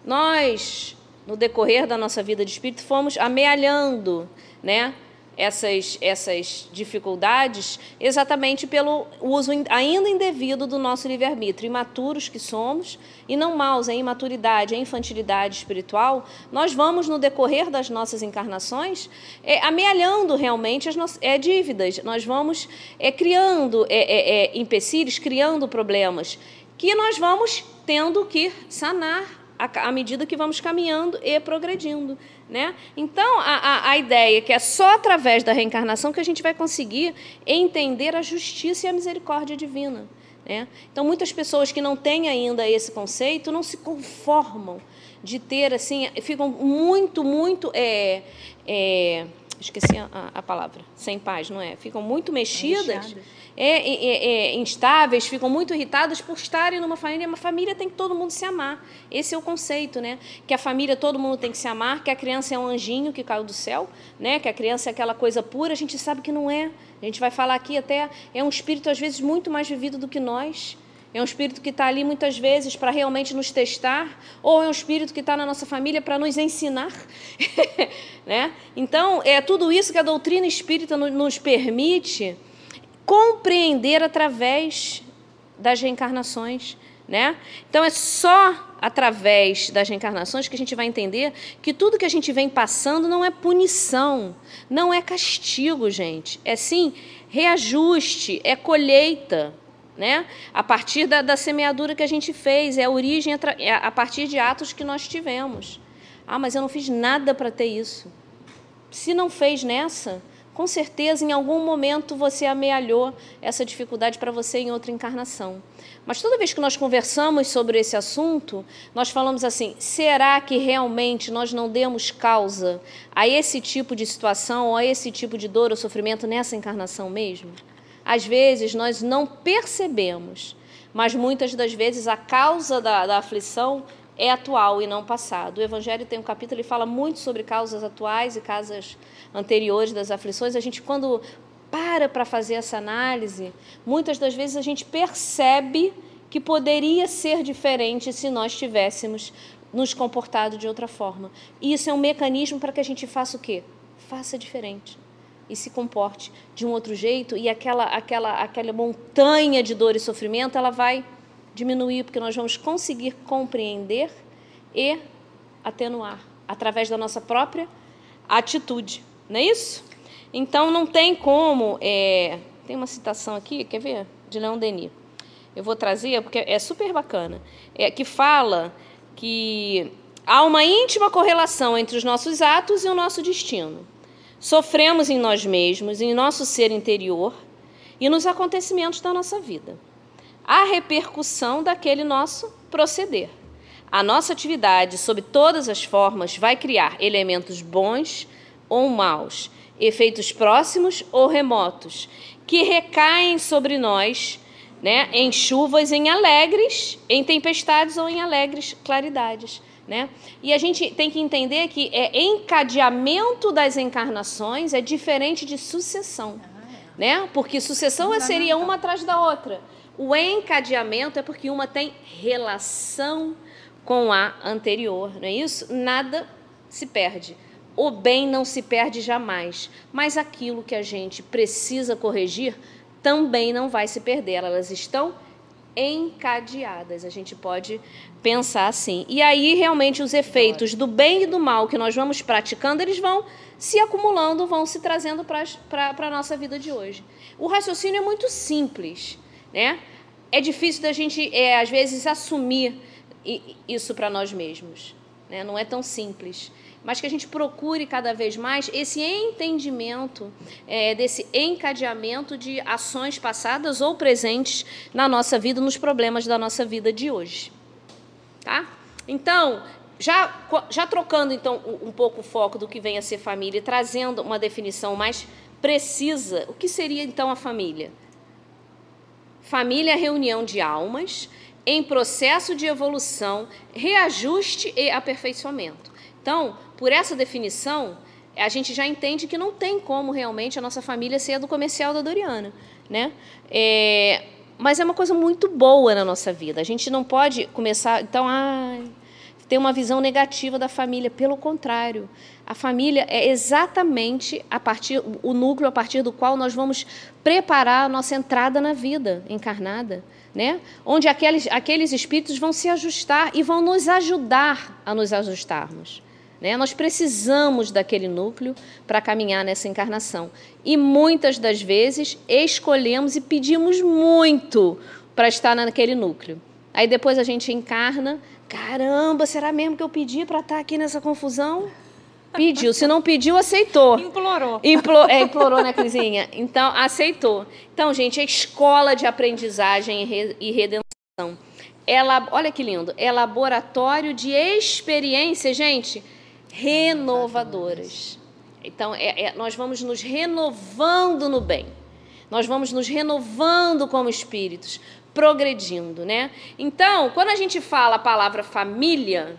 Nós no decorrer da nossa vida de espírito, fomos amealhando né, essas, essas dificuldades exatamente pelo uso ainda indevido do nosso livre-arbítrio. Imaturos que somos, e não maus, em imaturidade, em infantilidade espiritual, nós vamos, no decorrer das nossas encarnações, é, amealhando realmente as nossas é, dívidas, nós vamos é, criando é, é, é empecilhos, criando problemas, que nós vamos tendo que sanar à medida que vamos caminhando e progredindo. Né? Então, a, a, a, ideia é que é só através da reencarnação que a gente vai conseguir entender a justiça e a misericórdia divina. Né? Então, muitas pessoas que não têm ainda esse conceito não se conformam de ter, assim, ficam muito, muito. É, é, esqueci a, a, palavra, sem paz, não é? Ficam muito mexidas é, é, é, instáveis, ficam muito irritadas por estarem numa família. Uma família tem que todo mundo se amar. Esse é o conceito, né? Que a família todo mundo tem que se amar, que a criança é um anjinho que caiu do céu, né? Que a criança é aquela coisa pura. A gente sabe que não é. A gente vai falar aqui até é um espírito às vezes muito mais vivido do que nós. É um espírito que está ali muitas vezes para realmente nos testar, ou é um espírito que está na nossa família para nos ensinar. né? Então, é tudo isso que a doutrina espírita nos permite compreender através das reencarnações. Né? Então é só através das reencarnações que a gente vai entender que tudo que a gente vem passando não é punição, não é castigo, gente. É sim reajuste, é colheita. Né? A partir da, da semeadura que a gente fez, é a origem é a partir de atos que nós tivemos. Ah, mas eu não fiz nada para ter isso. Se não fez nessa, com certeza em algum momento você amealhou essa dificuldade para você em outra encarnação. Mas toda vez que nós conversamos sobre esse assunto, nós falamos assim: será que realmente nós não demos causa a esse tipo de situação, ou a esse tipo de dor ou sofrimento nessa encarnação mesmo? Às vezes nós não percebemos, mas muitas das vezes a causa da, da aflição é atual e não passado. O Evangelho tem um capítulo que fala muito sobre causas atuais e causas anteriores das aflições. A gente, quando para para fazer essa análise, muitas das vezes a gente percebe que poderia ser diferente se nós tivéssemos nos comportado de outra forma. E isso é um mecanismo para que a gente faça o quê? Faça diferente e se comporte de um outro jeito e aquela aquela aquela montanha de dor e sofrimento ela vai diminuir porque nós vamos conseguir compreender e atenuar através da nossa própria atitude, não é isso? Então não tem como. É... Tem uma citação aqui, quer ver? De Leão Denis. Eu vou trazer porque é super bacana. É, que fala que há uma íntima correlação entre os nossos atos e o nosso destino. Sofremos em nós mesmos, em nosso ser interior e nos acontecimentos da nossa vida. A repercussão daquele nosso proceder. A nossa atividade, sob todas as formas, vai criar elementos bons ou maus efeitos próximos ou remotos, que recaem sobre nós, né, em chuvas, em alegres, em tempestades ou em alegres claridades. Né? E a gente tem que entender que é encadeamento das encarnações é diferente de sucessão. Né? Porque sucessão seria uma atrás da outra. O encadeamento é porque uma tem relação com a anterior, não é isso? Nada se perde. O bem não se perde jamais, mas aquilo que a gente precisa corrigir também não vai se perder. Elas estão encadeadas. A gente pode pensar assim. E aí, realmente, os efeitos do bem e do mal que nós vamos praticando, eles vão se acumulando, vão se trazendo para a nossa vida de hoje. O raciocínio é muito simples, né? É difícil da gente, é, às vezes, assumir isso para nós mesmos. Né? Não é tão simples mas que a gente procure cada vez mais esse entendimento é, desse encadeamento de ações passadas ou presentes na nossa vida, nos problemas da nossa vida de hoje. Tá? Então, já, já trocando então um pouco o foco do que vem a ser família e trazendo uma definição mais precisa, o que seria então a família? Família é reunião de almas em processo de evolução, reajuste e aperfeiçoamento. Então, por essa definição, a gente já entende que não tem como realmente a nossa família ser a do comercial da Doriana, né? É, mas é uma coisa muito boa na nossa vida. A gente não pode começar, então, ai, ter uma visão negativa da família. Pelo contrário, a família é exatamente a partir o núcleo a partir do qual nós vamos preparar a nossa entrada na vida encarnada, né? Onde aqueles aqueles espíritos vão se ajustar e vão nos ajudar a nos ajustarmos. Né? Nós precisamos daquele núcleo para caminhar nessa encarnação. E muitas das vezes escolhemos e pedimos muito para estar naquele núcleo. Aí depois a gente encarna, caramba, será mesmo que eu pedi para estar aqui nessa confusão? Pediu. Se não pediu, aceitou. Implorou. Implo é, implorou, né, Crisinha? Então, aceitou. Então, gente, é escola de aprendizagem e redenção. Ela, olha que lindo. É laboratório de experiência, gente renovadoras. Então, é, é, nós vamos nos renovando no bem. Nós vamos nos renovando como espíritos, progredindo, né? Então, quando a gente fala a palavra família,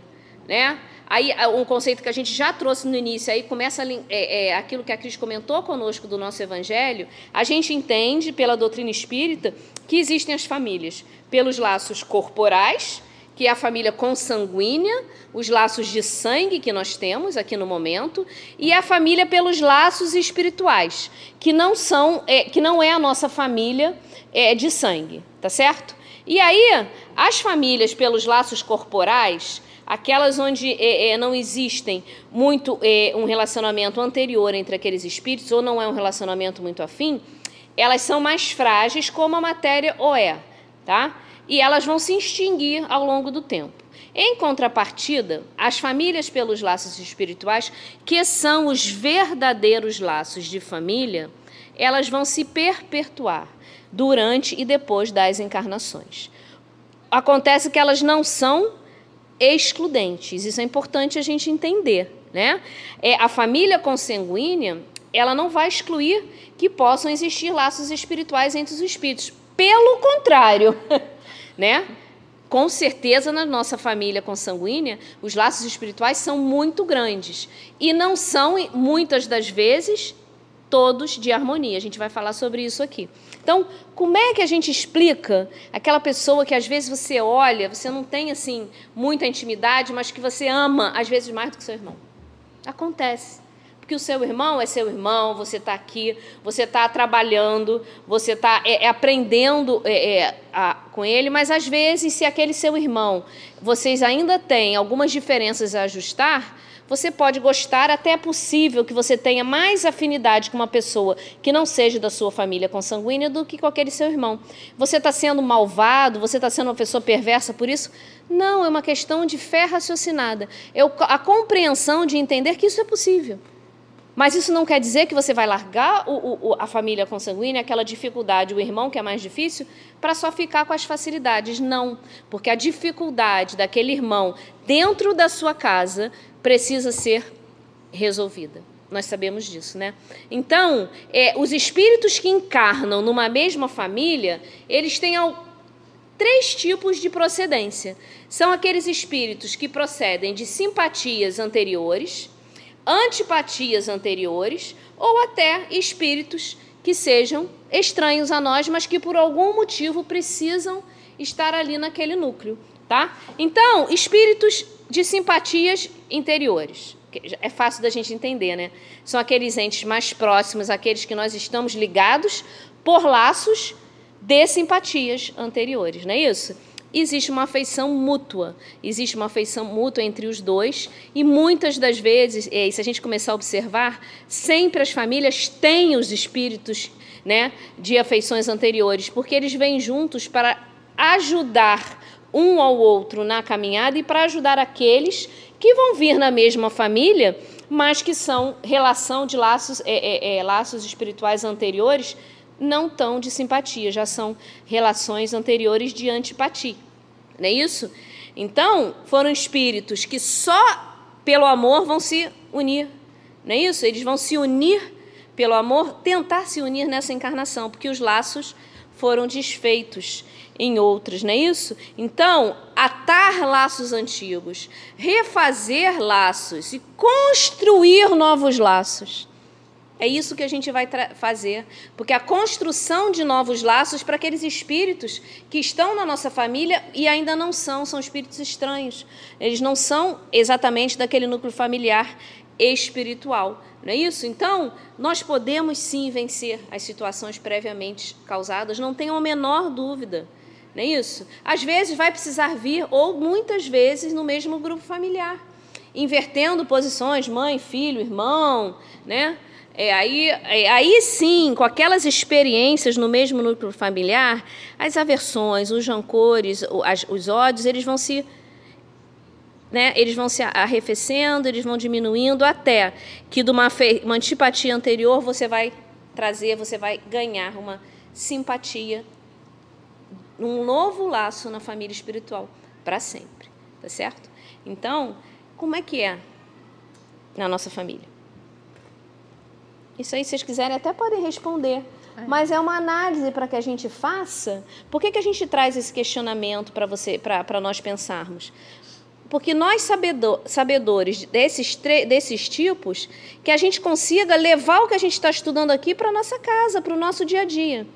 né? Aí, um conceito que a gente já trouxe no início, aí começa é, é, aquilo que a Cris comentou conosco do nosso evangelho, a gente entende pela doutrina espírita que existem as famílias pelos laços corporais, que é a família consanguínea, os laços de sangue que nós temos aqui no momento, e a família pelos laços espirituais, que não são, é, que não é a nossa família é, de sangue, tá certo? E aí, as famílias pelos laços corporais, aquelas onde é, é, não existem muito é, um relacionamento anterior entre aqueles espíritos, ou não é um relacionamento muito afim, elas são mais frágeis, como a matéria o é, tá? E elas vão se extinguir ao longo do tempo. Em contrapartida, as famílias pelos laços espirituais, que são os verdadeiros laços de família, elas vão se perpetuar durante e depois das encarnações. Acontece que elas não são excludentes. Isso é importante a gente entender, né? É a família consanguínea, ela não vai excluir que possam existir laços espirituais entre os espíritos. Pelo contrário, né? Com certeza na nossa família consanguínea, os laços espirituais são muito grandes e não são muitas das vezes todos de harmonia. A gente vai falar sobre isso aqui. Então, como é que a gente explica aquela pessoa que às vezes você olha, você não tem assim muita intimidade, mas que você ama às vezes mais do que seu irmão? Acontece. Porque o seu irmão é seu irmão, você está aqui, você está trabalhando, você está é, é, aprendendo é, é, a, com ele, mas às vezes, se aquele seu irmão, vocês ainda têm algumas diferenças a ajustar, você pode gostar, até é possível que você tenha mais afinidade com uma pessoa que não seja da sua família consanguínea do que com aquele seu irmão. Você está sendo malvado, você está sendo uma pessoa perversa por isso? Não, é uma questão de fé raciocinada. É a compreensão de entender que isso é possível. Mas isso não quer dizer que você vai largar o, o, a família consanguínea, aquela dificuldade, o irmão que é mais difícil, para só ficar com as facilidades. Não, porque a dificuldade daquele irmão dentro da sua casa precisa ser resolvida. Nós sabemos disso, né? Então, é, os espíritos que encarnam numa mesma família, eles têm ao, três tipos de procedência. São aqueles espíritos que procedem de simpatias anteriores, antipatias anteriores ou até espíritos que sejam estranhos a nós, mas que por algum motivo precisam estar ali naquele núcleo, tá? Então, espíritos de simpatias interiores. É fácil da gente entender, né? São aqueles entes mais próximos, aqueles que nós estamos ligados por laços de simpatias anteriores, não é isso? Existe uma afeição mútua, existe uma afeição mútua entre os dois, e muitas das vezes, e se a gente começar a observar, sempre as famílias têm os espíritos né, de afeições anteriores, porque eles vêm juntos para ajudar um ao outro na caminhada e para ajudar aqueles que vão vir na mesma família, mas que são relação de laços, é, é, é, laços espirituais anteriores, não tão de simpatia, já são relações anteriores de antipatia. Não é isso? Então, foram espíritos que só pelo amor vão se unir. Não é isso? Eles vão se unir pelo amor, tentar se unir nessa encarnação, porque os laços foram desfeitos em outras, não é isso? Então, atar laços antigos, refazer laços e construir novos laços. É isso que a gente vai fazer, porque a construção de novos laços para aqueles espíritos que estão na nossa família e ainda não são, são espíritos estranhos. Eles não são exatamente daquele núcleo familiar espiritual. Não é isso? Então, nós podemos sim vencer as situações previamente causadas, não tenham a menor dúvida. Não é isso? Às vezes vai precisar vir, ou muitas vezes, no mesmo grupo familiar, invertendo posições, mãe, filho, irmão, né? É, aí, é, aí sim, com aquelas experiências no mesmo núcleo familiar, as aversões, os rancores, os, os ódios, eles vão se né, eles vão se arrefecendo, eles vão diminuindo até que de uma, uma antipatia anterior você vai trazer, você vai ganhar uma simpatia, um novo laço na família espiritual para sempre, tá certo? Então, como é que é na nossa família? Isso aí, se vocês quiserem, até podem responder. É. Mas é uma análise para que a gente faça. Por que, que a gente traz esse questionamento para você, para nós pensarmos? porque nós sabedor, sabedores desses, desses tipos, que a gente consiga levar o que a gente está estudando aqui para a nossa casa, para o nosso dia a dia.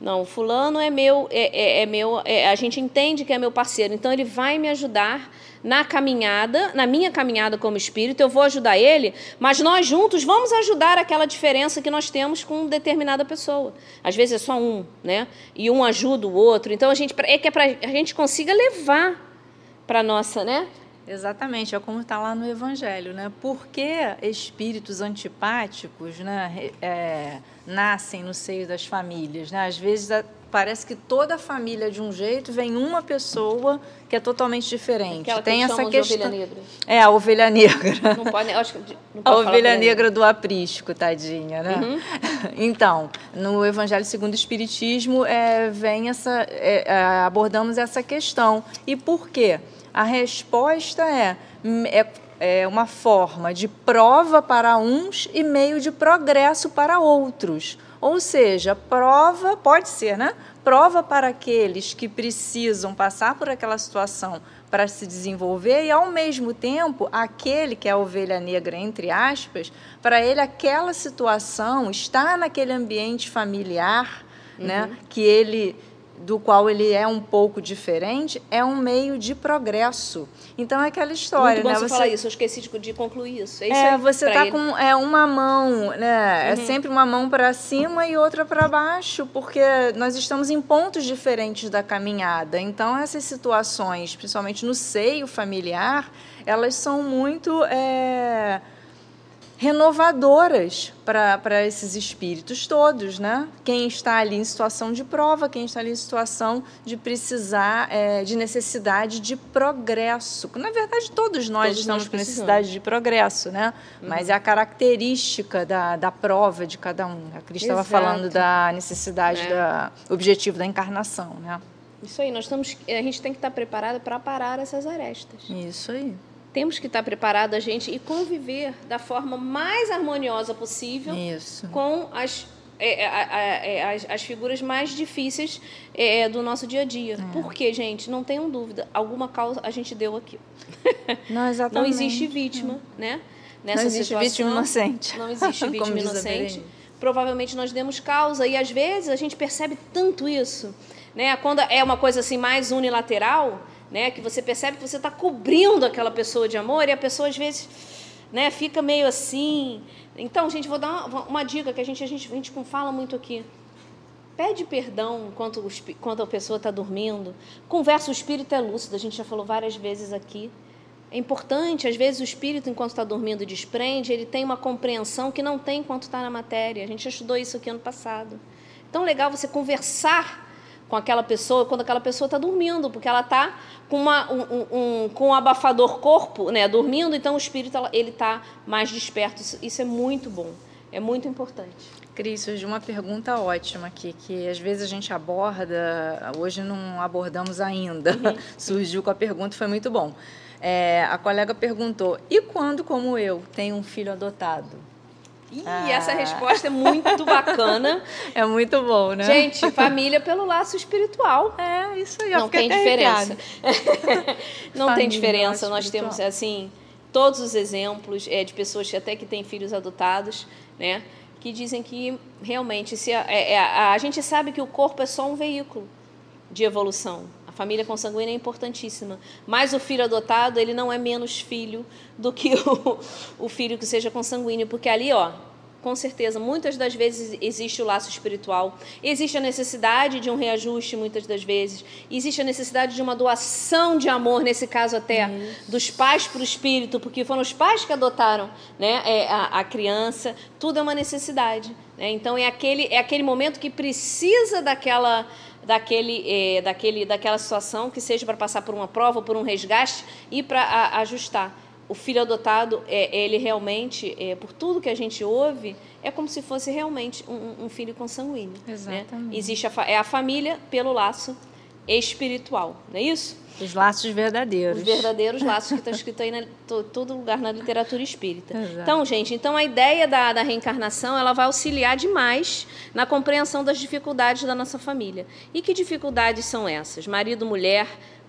Não, fulano é meu, é, é, é meu, é, a gente entende que é meu parceiro, então ele vai me ajudar na caminhada, na minha caminhada como espírito, eu vou ajudar ele, mas nós juntos vamos ajudar aquela diferença que nós temos com determinada pessoa. Às vezes é só um, né? E um ajuda o outro. Então a gente é que é para a gente consiga levar para nossa, né? Exatamente, é como está lá no Evangelho, né? Por que espíritos antipáticos né, é, nascem no seio das famílias? Né? Às vezes parece que toda a família é de um jeito vem uma pessoa que é totalmente diferente. Aquela Tem que essa questão. ovelha negra. É a ovelha negra. Não pode, acho que não a pode ovelha falar negra do aprisco, tadinha, né? Uhum. Então, no Evangelho segundo o Espiritismo, é, vem essa, é, é, abordamos essa questão. E por quê? A resposta é, é, é uma forma de prova para uns e meio de progresso para outros. Ou seja, prova, pode ser, né? Prova para aqueles que precisam passar por aquela situação para se desenvolver e, ao mesmo tempo, aquele que é a ovelha negra, entre aspas, para ele aquela situação, estar naquele ambiente familiar, né, Uhum. que ele do qual ele é um pouco diferente, é um meio de progresso. Então é aquela história, Muito bom né? você falar isso, eu esqueci de, concluir isso. É, isso É, aí, você tá ele. com é uma mão, né? É Uhum. sempre uma mão para cima e outra para baixo, porque nós estamos em pontos diferentes da caminhada. Então essas situações, principalmente no seio familiar, elas são muito é, renovadoras para esses espíritos todos, né? Quem está ali em situação de prova, quem está ali em situação de precisar, é, de necessidade de progresso. Na verdade, todos nós Todos estamos nós com necessidade de progresso, né? Mas é a característica da, da prova de cada um. A Cris estava falando da necessidade, É. da objetivo da encarnação, né? Isso aí, nós estamos, a gente tem que estar preparado para parar essas arestas. Isso aí. Temos que estar preparado a gente e conviver da forma mais harmoniosa possível Isso. com as, é, é, é, é, as, as figuras mais difíceis é, do nosso dia a dia. É. Porque, gente, não tenham dúvida, alguma causa a gente deu aqui. Não, Não exatamente. existe vítima, né? Nessa Não existe situação, vítima inocente. Não existe vítima inocente. Provavelmente nós demos causa e às vezes a gente percebe tanto isso, né? Quando é uma coisa assim mais unilateral, né? Que você percebe que você está cobrindo aquela pessoa de amor e a pessoa às vezes, né? Fica meio assim. Então, gente, vou dar uma, uma dica que a gente a gente a gente fala muito aqui. Pede perdão enquanto, enquanto a pessoa está dormindo. Conversa, o espírito é lúcido, a gente já falou várias vezes aqui. É importante, às vezes o espírito, enquanto está dormindo, desprende, ele tem uma compreensão que não tem enquanto está na matéria. A gente estudou isso aqui ano passado. Então, legal você conversar com aquela pessoa quando aquela pessoa está dormindo, porque ela está com, uma, um, um- com um abafador corpo, né, dormindo, então o espírito ele está mais desperto. Isso, isso é muito bom, é muito importante. Cris, surgiu uma pergunta ótima aqui, que às vezes a gente aborda, hoje não abordamos ainda. Uhum. surgiu com a pergunta, foi muito bom. É, a colega perguntou: e quando, como eu, tenho um filho adotado? E Ah. essa resposta é muito bacana. É muito bom, né? Gente, família pelo laço espiritual. é isso aí. eu não tem diferença. não Família, tem diferença. Nós espiritual. temos assim todos os exemplos é, de pessoas que até que têm filhos adotados, né? Que dizem que realmente se a, é- é- a, a gente sabe que o corpo é só um veículo de evolução. Família consanguínea é importantíssima, mas o filho adotado ele não é menos filho do que o, o filho que seja consanguíneo, porque ali, ó, com certeza, muitas das vezes existe o laço espiritual, existe a necessidade de um reajuste, muitas das vezes, existe a necessidade de uma doação de amor, nesse caso até dos pais para o espírito, porque foram os pais que adotaram né, é, a, a criança, tudo é uma necessidade. Né? Então é aquele, é aquele momento que precisa daquela daquele, é, daquele, daquela situação que seja para passar por uma prova, por um resgate e para ajustar. O filho adotado, é, ele realmente, é, por tudo que a gente ouve, é como se fosse realmente um, um filho consanguíneo. né? Exatamente. Existe a, é a família pelo laço espiritual, não é isso? Os laços verdadeiros. Os verdadeiros laços que está escrito aí em todo lugar na literatura espírita. Exato. Então, gente, então a ideia da, da reencarnação ela vai auxiliar demais na compreensão das dificuldades da nossa família. E que dificuldades são essas? Marido, mulher,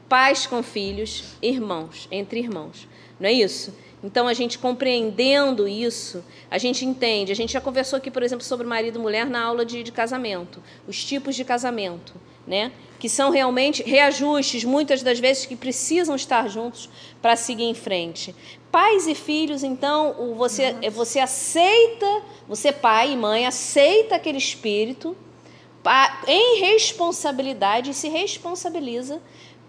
pais com filhos, irmãos, entre irmãos. Não é isso? Então, a gente compreendendo isso, a gente entende. A gente já conversou aqui, por exemplo, sobre marido e mulher na aula de, de casamento, os tipos de casamento, né? Que são realmente reajustes, muitas das vezes que precisam estar juntos para seguir em frente. Pais e filhos, então, você, você aceita, você pai e mãe, aceita aquele espírito em responsabilidade e se responsabiliza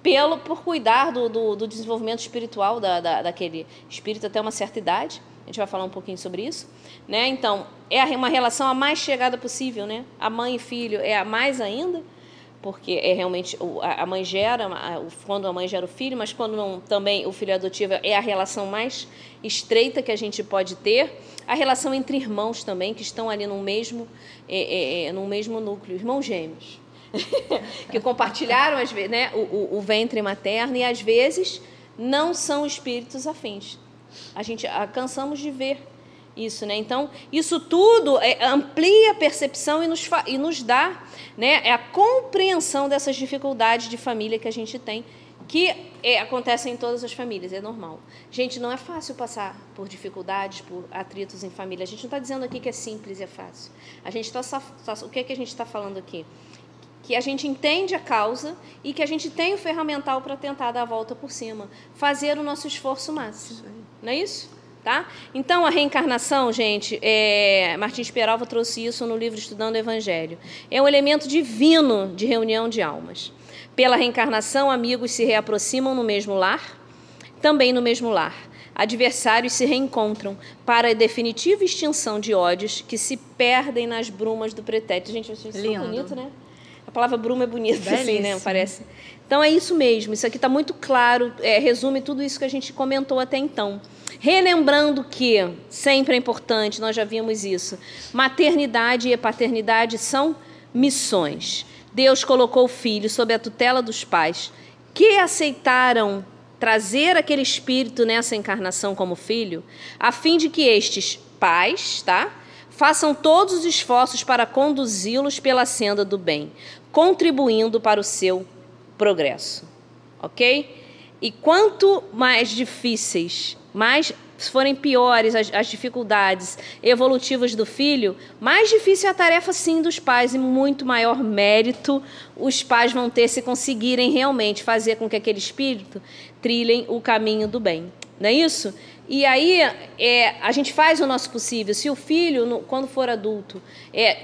pelo por cuidar do, do, do desenvolvimento espiritual da, da, daquele espírito até uma certa idade. A gente vai falar um pouquinho sobre isso, né? Então é uma relação a mais chegada possível, né? A mãe e filho é a mais ainda, porque é realmente a mãe gera quando a mãe gera o filho, mas quando não, também o filho adotivo é a relação mais estreita que a gente pode ter. A relação entre irmãos também que estão ali no mesmo é, é, é no mesmo núcleo, irmãos gêmeos. que compartilharam as, né, o, o, ventre materno e às vezes não são espíritos afins. A gente a, cansamos de ver isso, né? Então, isso tudo é, amplia a percepção e nos, e nos dá né, é a compreensão dessas dificuldades de família que a gente tem, que é, acontecem em todas as famílias, é normal. Gente, não é fácil passar por dificuldades, por atritos em família. A gente não está dizendo aqui que é simples e é fácil. A gente está o que é que a gente está falando aqui? que a gente entende a causa e que a gente tem o ferramental para tentar dar a volta por cima, fazer o nosso esforço máximo. Não é isso? Tá? Então, a reencarnação, gente, é, Martins Peralva trouxe isso no livro Estudando o Evangelho. É um elemento divino de reunião de almas. Pela reencarnação, amigos se reaproximam no mesmo lar, também no mesmo lar. Adversários se reencontram para a definitiva extinção de ódios que se perdem nas brumas do pretérito. Gente, isso é bonito, né? A palavra bruma é bonita, assim, né? Parece. Então é isso mesmo. Isso aqui está muito claro. É, resume tudo isso que a gente comentou até então. Relembrando que sempre é importante, nós já vimos isso. Maternidade e paternidade são missões. Deus colocou o filho sob a tutela dos pais, que aceitaram trazer aquele espírito nessa encarnação como filho, a fim de que estes pais, tá? Façam todos os esforços para conduzi-los pela senda do bem, contribuindo para o seu progresso. Ok? E quanto mais difíceis, mais forem piores as, as, dificuldades evolutivas do filho, mais difícil é a tarefa sim dos pais e muito maior mérito os pais vão ter se conseguirem realmente fazer com que aquele espírito trilhem o caminho do bem. Não é isso? E aí é, a gente faz o nosso possível. Se o filho, no, quando for adulto, é,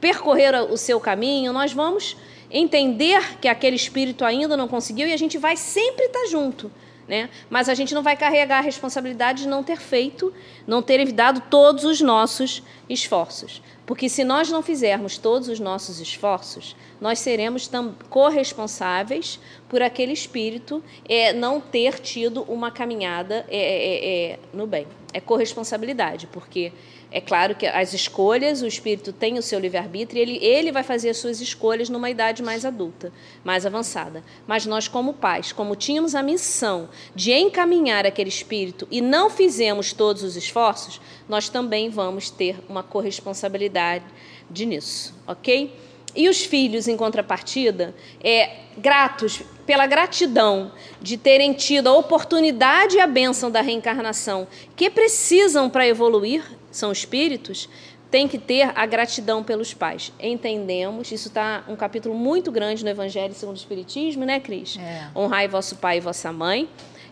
percorrer o seu caminho, nós vamos entender que aquele espírito ainda não conseguiu e a gente vai sempre estar junto. Né? Mas a gente não vai carregar a responsabilidade de não ter feito, não ter evitado todos os nossos esforços. Porque se nós não fizermos todos os nossos esforços, nós seremos corresponsáveis por aquele espírito é, não ter tido uma caminhada é, é, é no bem. É corresponsabilidade, porque é claro que as escolhas, o espírito tem o seu livre-arbítrio, ele, ele vai fazer as suas escolhas numa idade mais adulta, mais avançada. Mas nós, como pais, como tínhamos a missão de encaminhar aquele espírito e não fizemos todos os esforços, nós também vamos ter uma corresponsabilidade nisso, ok? E os filhos, em contrapartida, é, gratos pela gratidão de terem tido a oportunidade e a bênção da reencarnação que precisam para evoluir, são espíritos, tem que ter a gratidão pelos pais. Entendemos, isso está um capítulo muito grande no Evangelho segundo o Espiritismo, né, Cris? É. Honrai vosso pai e vossa mãe.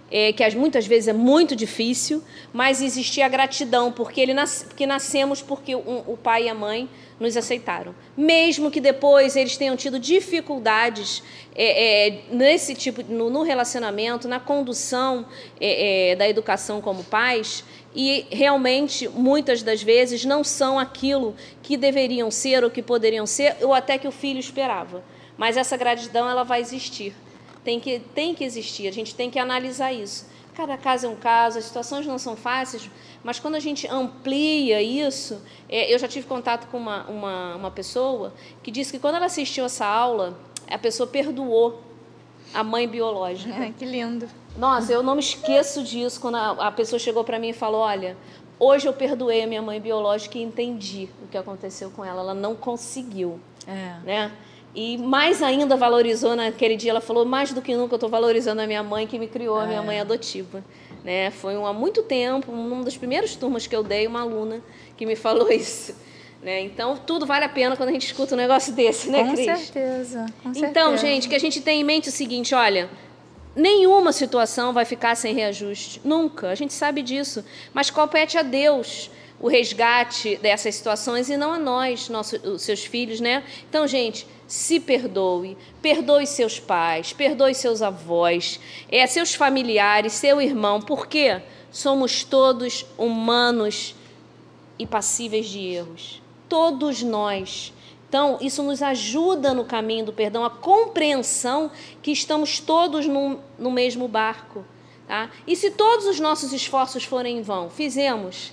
É, que muitas vezes é muito difícil, mas existia a gratidão, porque, ele nas, porque nascemos porque um, o pai e a mãe nos aceitaram. Mesmo que depois eles tenham tido dificuldades é, é, nesse tipo, no, no, relacionamento, na condução é, é, da educação como pais, e realmente muitas das vezes não são aquilo que deveriam ser ou que poderiam ser ou até que o filho esperava. Mas essa gratidão ela vai existir. Tem que, tem que existir, a gente tem que analisar isso. Cada caso é um caso, as situações não são fáceis, mas quando a gente amplia isso, é, eu já tive contato com uma, uma, uma pessoa que disse que quando ela assistiu essa aula, a pessoa perdoou a mãe biológica. É, que lindo. Nossa, eu não me esqueço disso quando a, a pessoa chegou para mim e falou: Olha, hoje eu perdoei a minha mãe biológica e entendi o que aconteceu com ela. Ela não conseguiu. É. Né? E mais ainda valorizou naquele dia. Ela falou: Mais do que nunca eu estou valorizando a minha mãe que me criou, a minha é. mãe adotiva. Né? Foi há muito tempo, uma das primeiras turmas que eu dei, uma aluna que me falou isso. Né? Então, tudo vale a pena quando a gente escuta um negócio desse, né, com Cris? Certeza, com certeza. Então, gente, que a gente tenha em mente o seguinte, olha, nenhuma situação vai ficar sem reajuste. Nunca. A gente sabe disso. Mas compete a Deus o resgate dessas situações e não a nós, nossos, os seus filhos, né? Então, gente, se perdoe, perdoe seus pais, perdoe seus avós, é, seus familiares, seu irmão, porque somos todos humanos e passíveis de erros. Todos nós. Então, isso nos ajuda no caminho do perdão, a compreensão que estamos todos no, no mesmo barco. Tá? E se todos os nossos esforços forem em vão, fizemos,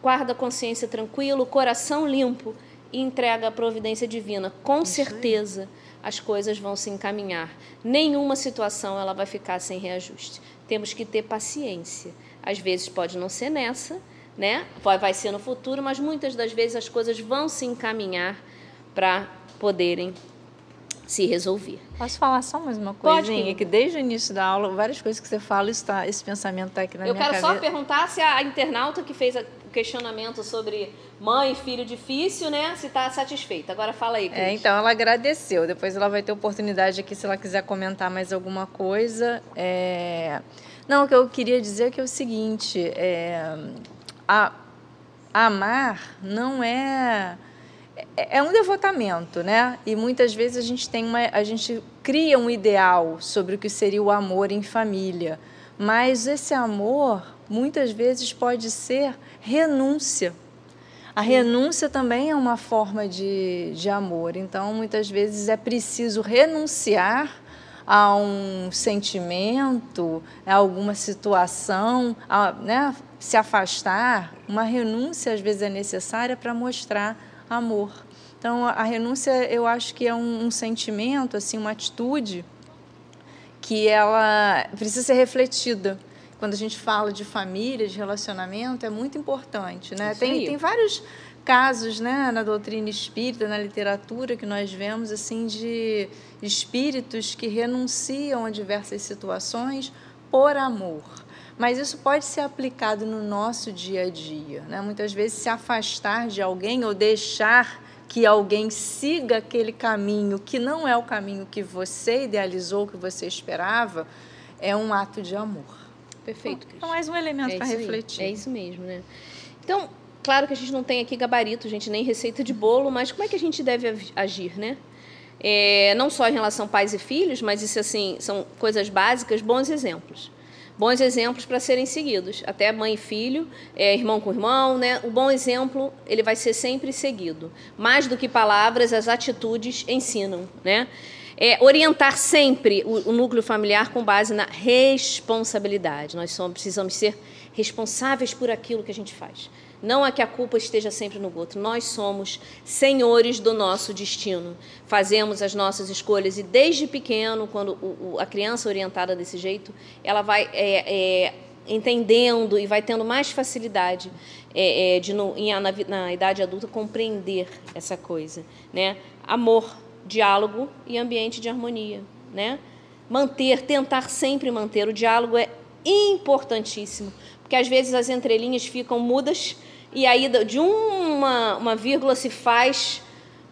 guarda a consciência tranquila, o coração limpo e entrega a providência divina. Com certeza as coisas vão se encaminhar. Nenhuma situação ela vai ficar sem reajuste. Temos que ter paciência. Às vezes pode não ser nessa, né? Vai ser no futuro, mas muitas das vezes as coisas vão se encaminhar para poderem se resolver. Posso falar só mais uma coisinha? Pode, que desde o início da aula, várias coisas que você fala, esse pensamento está aqui na Eu minha cabeça. Eu quero só perguntar se a internauta que fez o questionamento sobre mãe e filho difícil, né, se está satisfeita. Agora fala aí, Cris. É, então, ela agradeceu. Depois ela vai ter oportunidade aqui, se ela quiser comentar mais alguma coisa. É... Não, o que eu queria dizer é que é o seguinte, é... a... amar não é é, é um devotamento, né? E muitas vezes a gente tem uma, a gente cria um ideal sobre o que seria o amor em família, mas esse amor muitas vezes pode ser renúncia. A renúncia também é uma forma de, de amor, então muitas vezes é preciso renunciar a um sentimento, a alguma situação, a, né, se afastar. Uma renúncia às vezes é necessária para mostrar amor. Então, a renúncia, eu acho que é um, um sentimento, assim, uma atitude que ela precisa ser refletida quando a gente fala de família, de relacionamento, é muito importante, né? tem, tem vários casos, né, na doutrina espírita, na literatura que nós vemos assim de espíritos que renunciam a diversas situações por amor. Mas isso pode ser aplicado no nosso dia a dia. Né? Muitas vezes, se afastar de alguém ou deixar que alguém siga aquele caminho que não é o caminho que você idealizou, que você esperava, é um ato de amor. Perfeito. Então, mais um elemento é para refletir. É isso mesmo, né? Então, claro que a gente não tem aqui gabarito, gente, nem receita de bolo, mas como é que a gente deve agir, né? É, não só em relação a pais e filhos, mas isso assim são coisas básicas, bons exemplos bons exemplos para serem seguidos. Até mãe e filho, é, irmão com irmão, né? O bom exemplo ele vai ser sempre seguido. Mais do que palavras, as atitudes ensinam, né? É, orientar sempre o, o núcleo familiar com base na responsabilidade. Nós somos, precisamos ser responsáveis por aquilo que a gente faz. Não é que a culpa esteja sempre no outro. Nós somos senhores do nosso destino. Fazemos as nossas escolhas e desde pequeno, quando o, o, a criança é orientada desse jeito, ela vai é, é, entendendo e vai tendo mais facilidade é, é de no, em, na, na idade adulta compreender essa coisa, né? Amor, diálogo e ambiente de harmonia, né? Manter, tentar sempre manter o diálogo é importantíssimo, porque às vezes as entrelinhas ficam mudas e aí de uma, uma vírgula se faz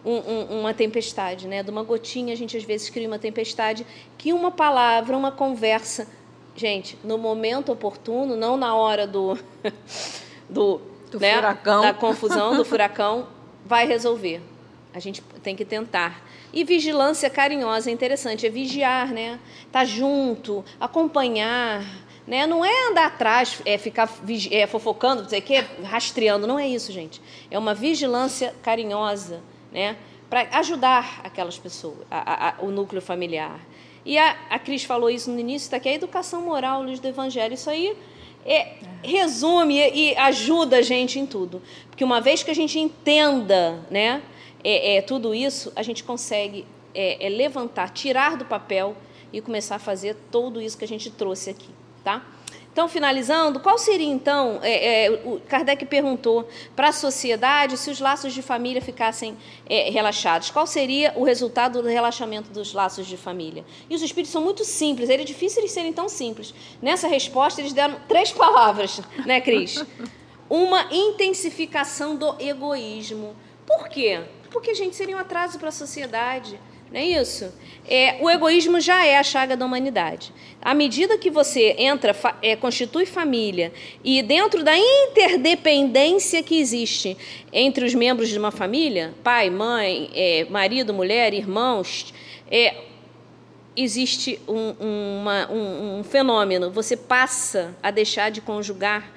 um, um, uma tempestade, né? De uma gotinha a gente às vezes cria uma tempestade que uma palavra, uma conversa, gente, no momento oportuno, não na hora do do, do né? furacão. da confusão do furacão, vai resolver. A gente tem que tentar. E vigilância carinhosa é interessante, é vigiar, né? Tá junto, acompanhar, né? Não é andar atrás, é ficar é, fofocando, dizer que rastreando, não é isso, gente. É uma vigilância carinhosa, né? Para ajudar aquelas pessoas, a, a, o núcleo familiar. E a, a Cris falou isso no início, está aqui, a educação moral, luz do evangelho, isso aí é, resume e ajuda a gente em tudo. Porque uma vez que a gente entenda né, é, é tudo isso, a gente consegue é, é levantar, tirar do papel e começar a fazer tudo isso que a gente trouxe aqui tá? Então, finalizando, qual seria então? É, é, o Kardec perguntou para a sociedade se os laços de família ficassem é, relaxados. Qual seria o resultado do relaxamento dos laços de família? E os espíritos são muito simples, é difícil eles serem tão simples. Nessa resposta, eles deram três palavras, né, Cris? Uma intensificação do egoísmo. Por quê? Porque, gente, seria um atraso para a sociedade. Não é isso? É, o egoísmo já é a chaga da humanidade. À medida que você entra, é, constitui família, e dentro da interdependência que existe entre os membros de uma família, pai, mãe, é, marido, mulher, irmãos, é, existe um, uma, um, um, fenômeno. Você passa a deixar de conjugar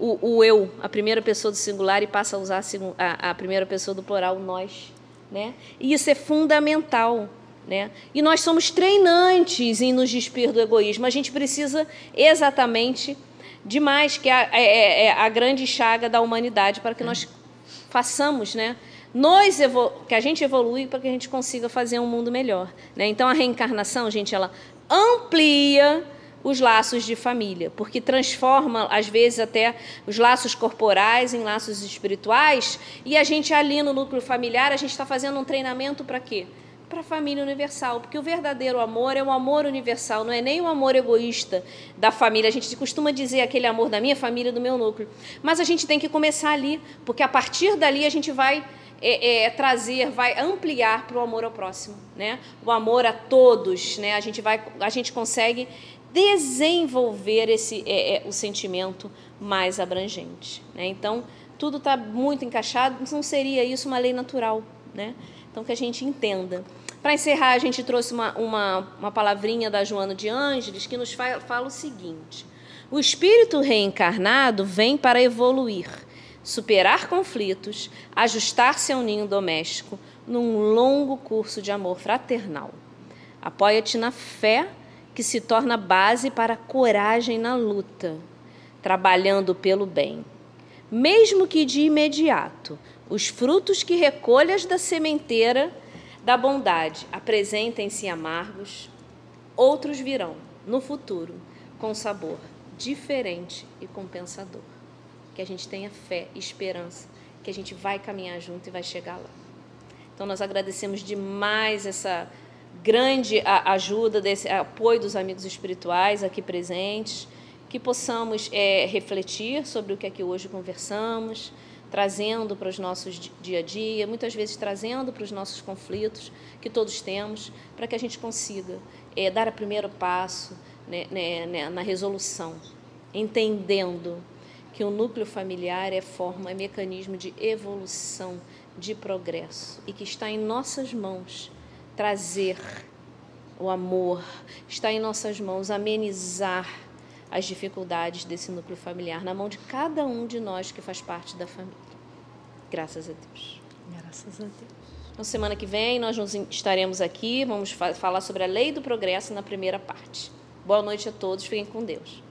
o, o, eu, a primeira pessoa do singular, e passa a usar a, a primeira pessoa do plural, nós. Né? E isso é fundamental. Né? E nós somos treinantes em nos despir do egoísmo. A gente precisa exatamente de mais, que é a, é, é, é a grande chaga da humanidade, para que nós façamos, né? Nós que a gente evolui para que a gente consiga fazer um mundo melhor. Né? Então a reencarnação, gente, ela amplia os laços de família, porque transforma, às vezes, até os laços corporais em laços espirituais, e a gente ali no núcleo familiar, a gente está fazendo um treinamento para quê? Para a família universal, porque o verdadeiro amor é um amor universal, não é nem um amor egoísta da família. A gente costuma dizer aquele amor da minha família, do meu núcleo. Mas a gente tem que começar ali, porque a partir dali a gente vai é, é, trazer, vai ampliar para o amor ao próximo, né? O amor a todos, né? A gente vai, a gente consegue desenvolver esse é, é, o sentimento mais abrangente. Né? Então, tudo está muito encaixado, não seria isso uma lei natural. Né? Então, que a gente entenda. Para encerrar, a gente trouxe uma, uma, uma palavrinha da Joana de Ângeles que nos fala, fala o seguinte: o espírito reencarnado vem para evoluir, superar conflitos, ajustar-se ao ninho doméstico num longo curso de amor fraternal. Apoia-te na fé que se torna base para a coragem na luta, trabalhando pelo bem. Mesmo que de imediato os frutos que recolhas da sementeira da bondade apresentem-se amargos, outros virão no futuro com sabor diferente e compensador. Que a gente tenha fé e esperança, que a gente vai caminhar junto e vai chegar lá. Então nós agradecemos demais essa grande ajuda, desse apoio dos amigos espirituais aqui presentes, que possamos é, refletir sobre o que aqui hoje conversamos, trazendo para os nossos dia a dia, muitas vezes trazendo para os nossos conflitos que todos temos, para que a gente consiga é, dar o primeiro passo né, né, né, na resolução, entendendo que o núcleo familiar é forma, é mecanismo de evolução, de progresso e que está em nossas mãos trazer o amor, está em nossas mãos amenizar as dificuldades desse núcleo familiar, na mão de cada um de nós que faz parte da família. Graças a Deus. Graças a Deus. Então, semana que vem nós estaremos aqui, vamos falar sobre a lei do progresso na primeira parte. Boa noite a todos, fiquem com Deus.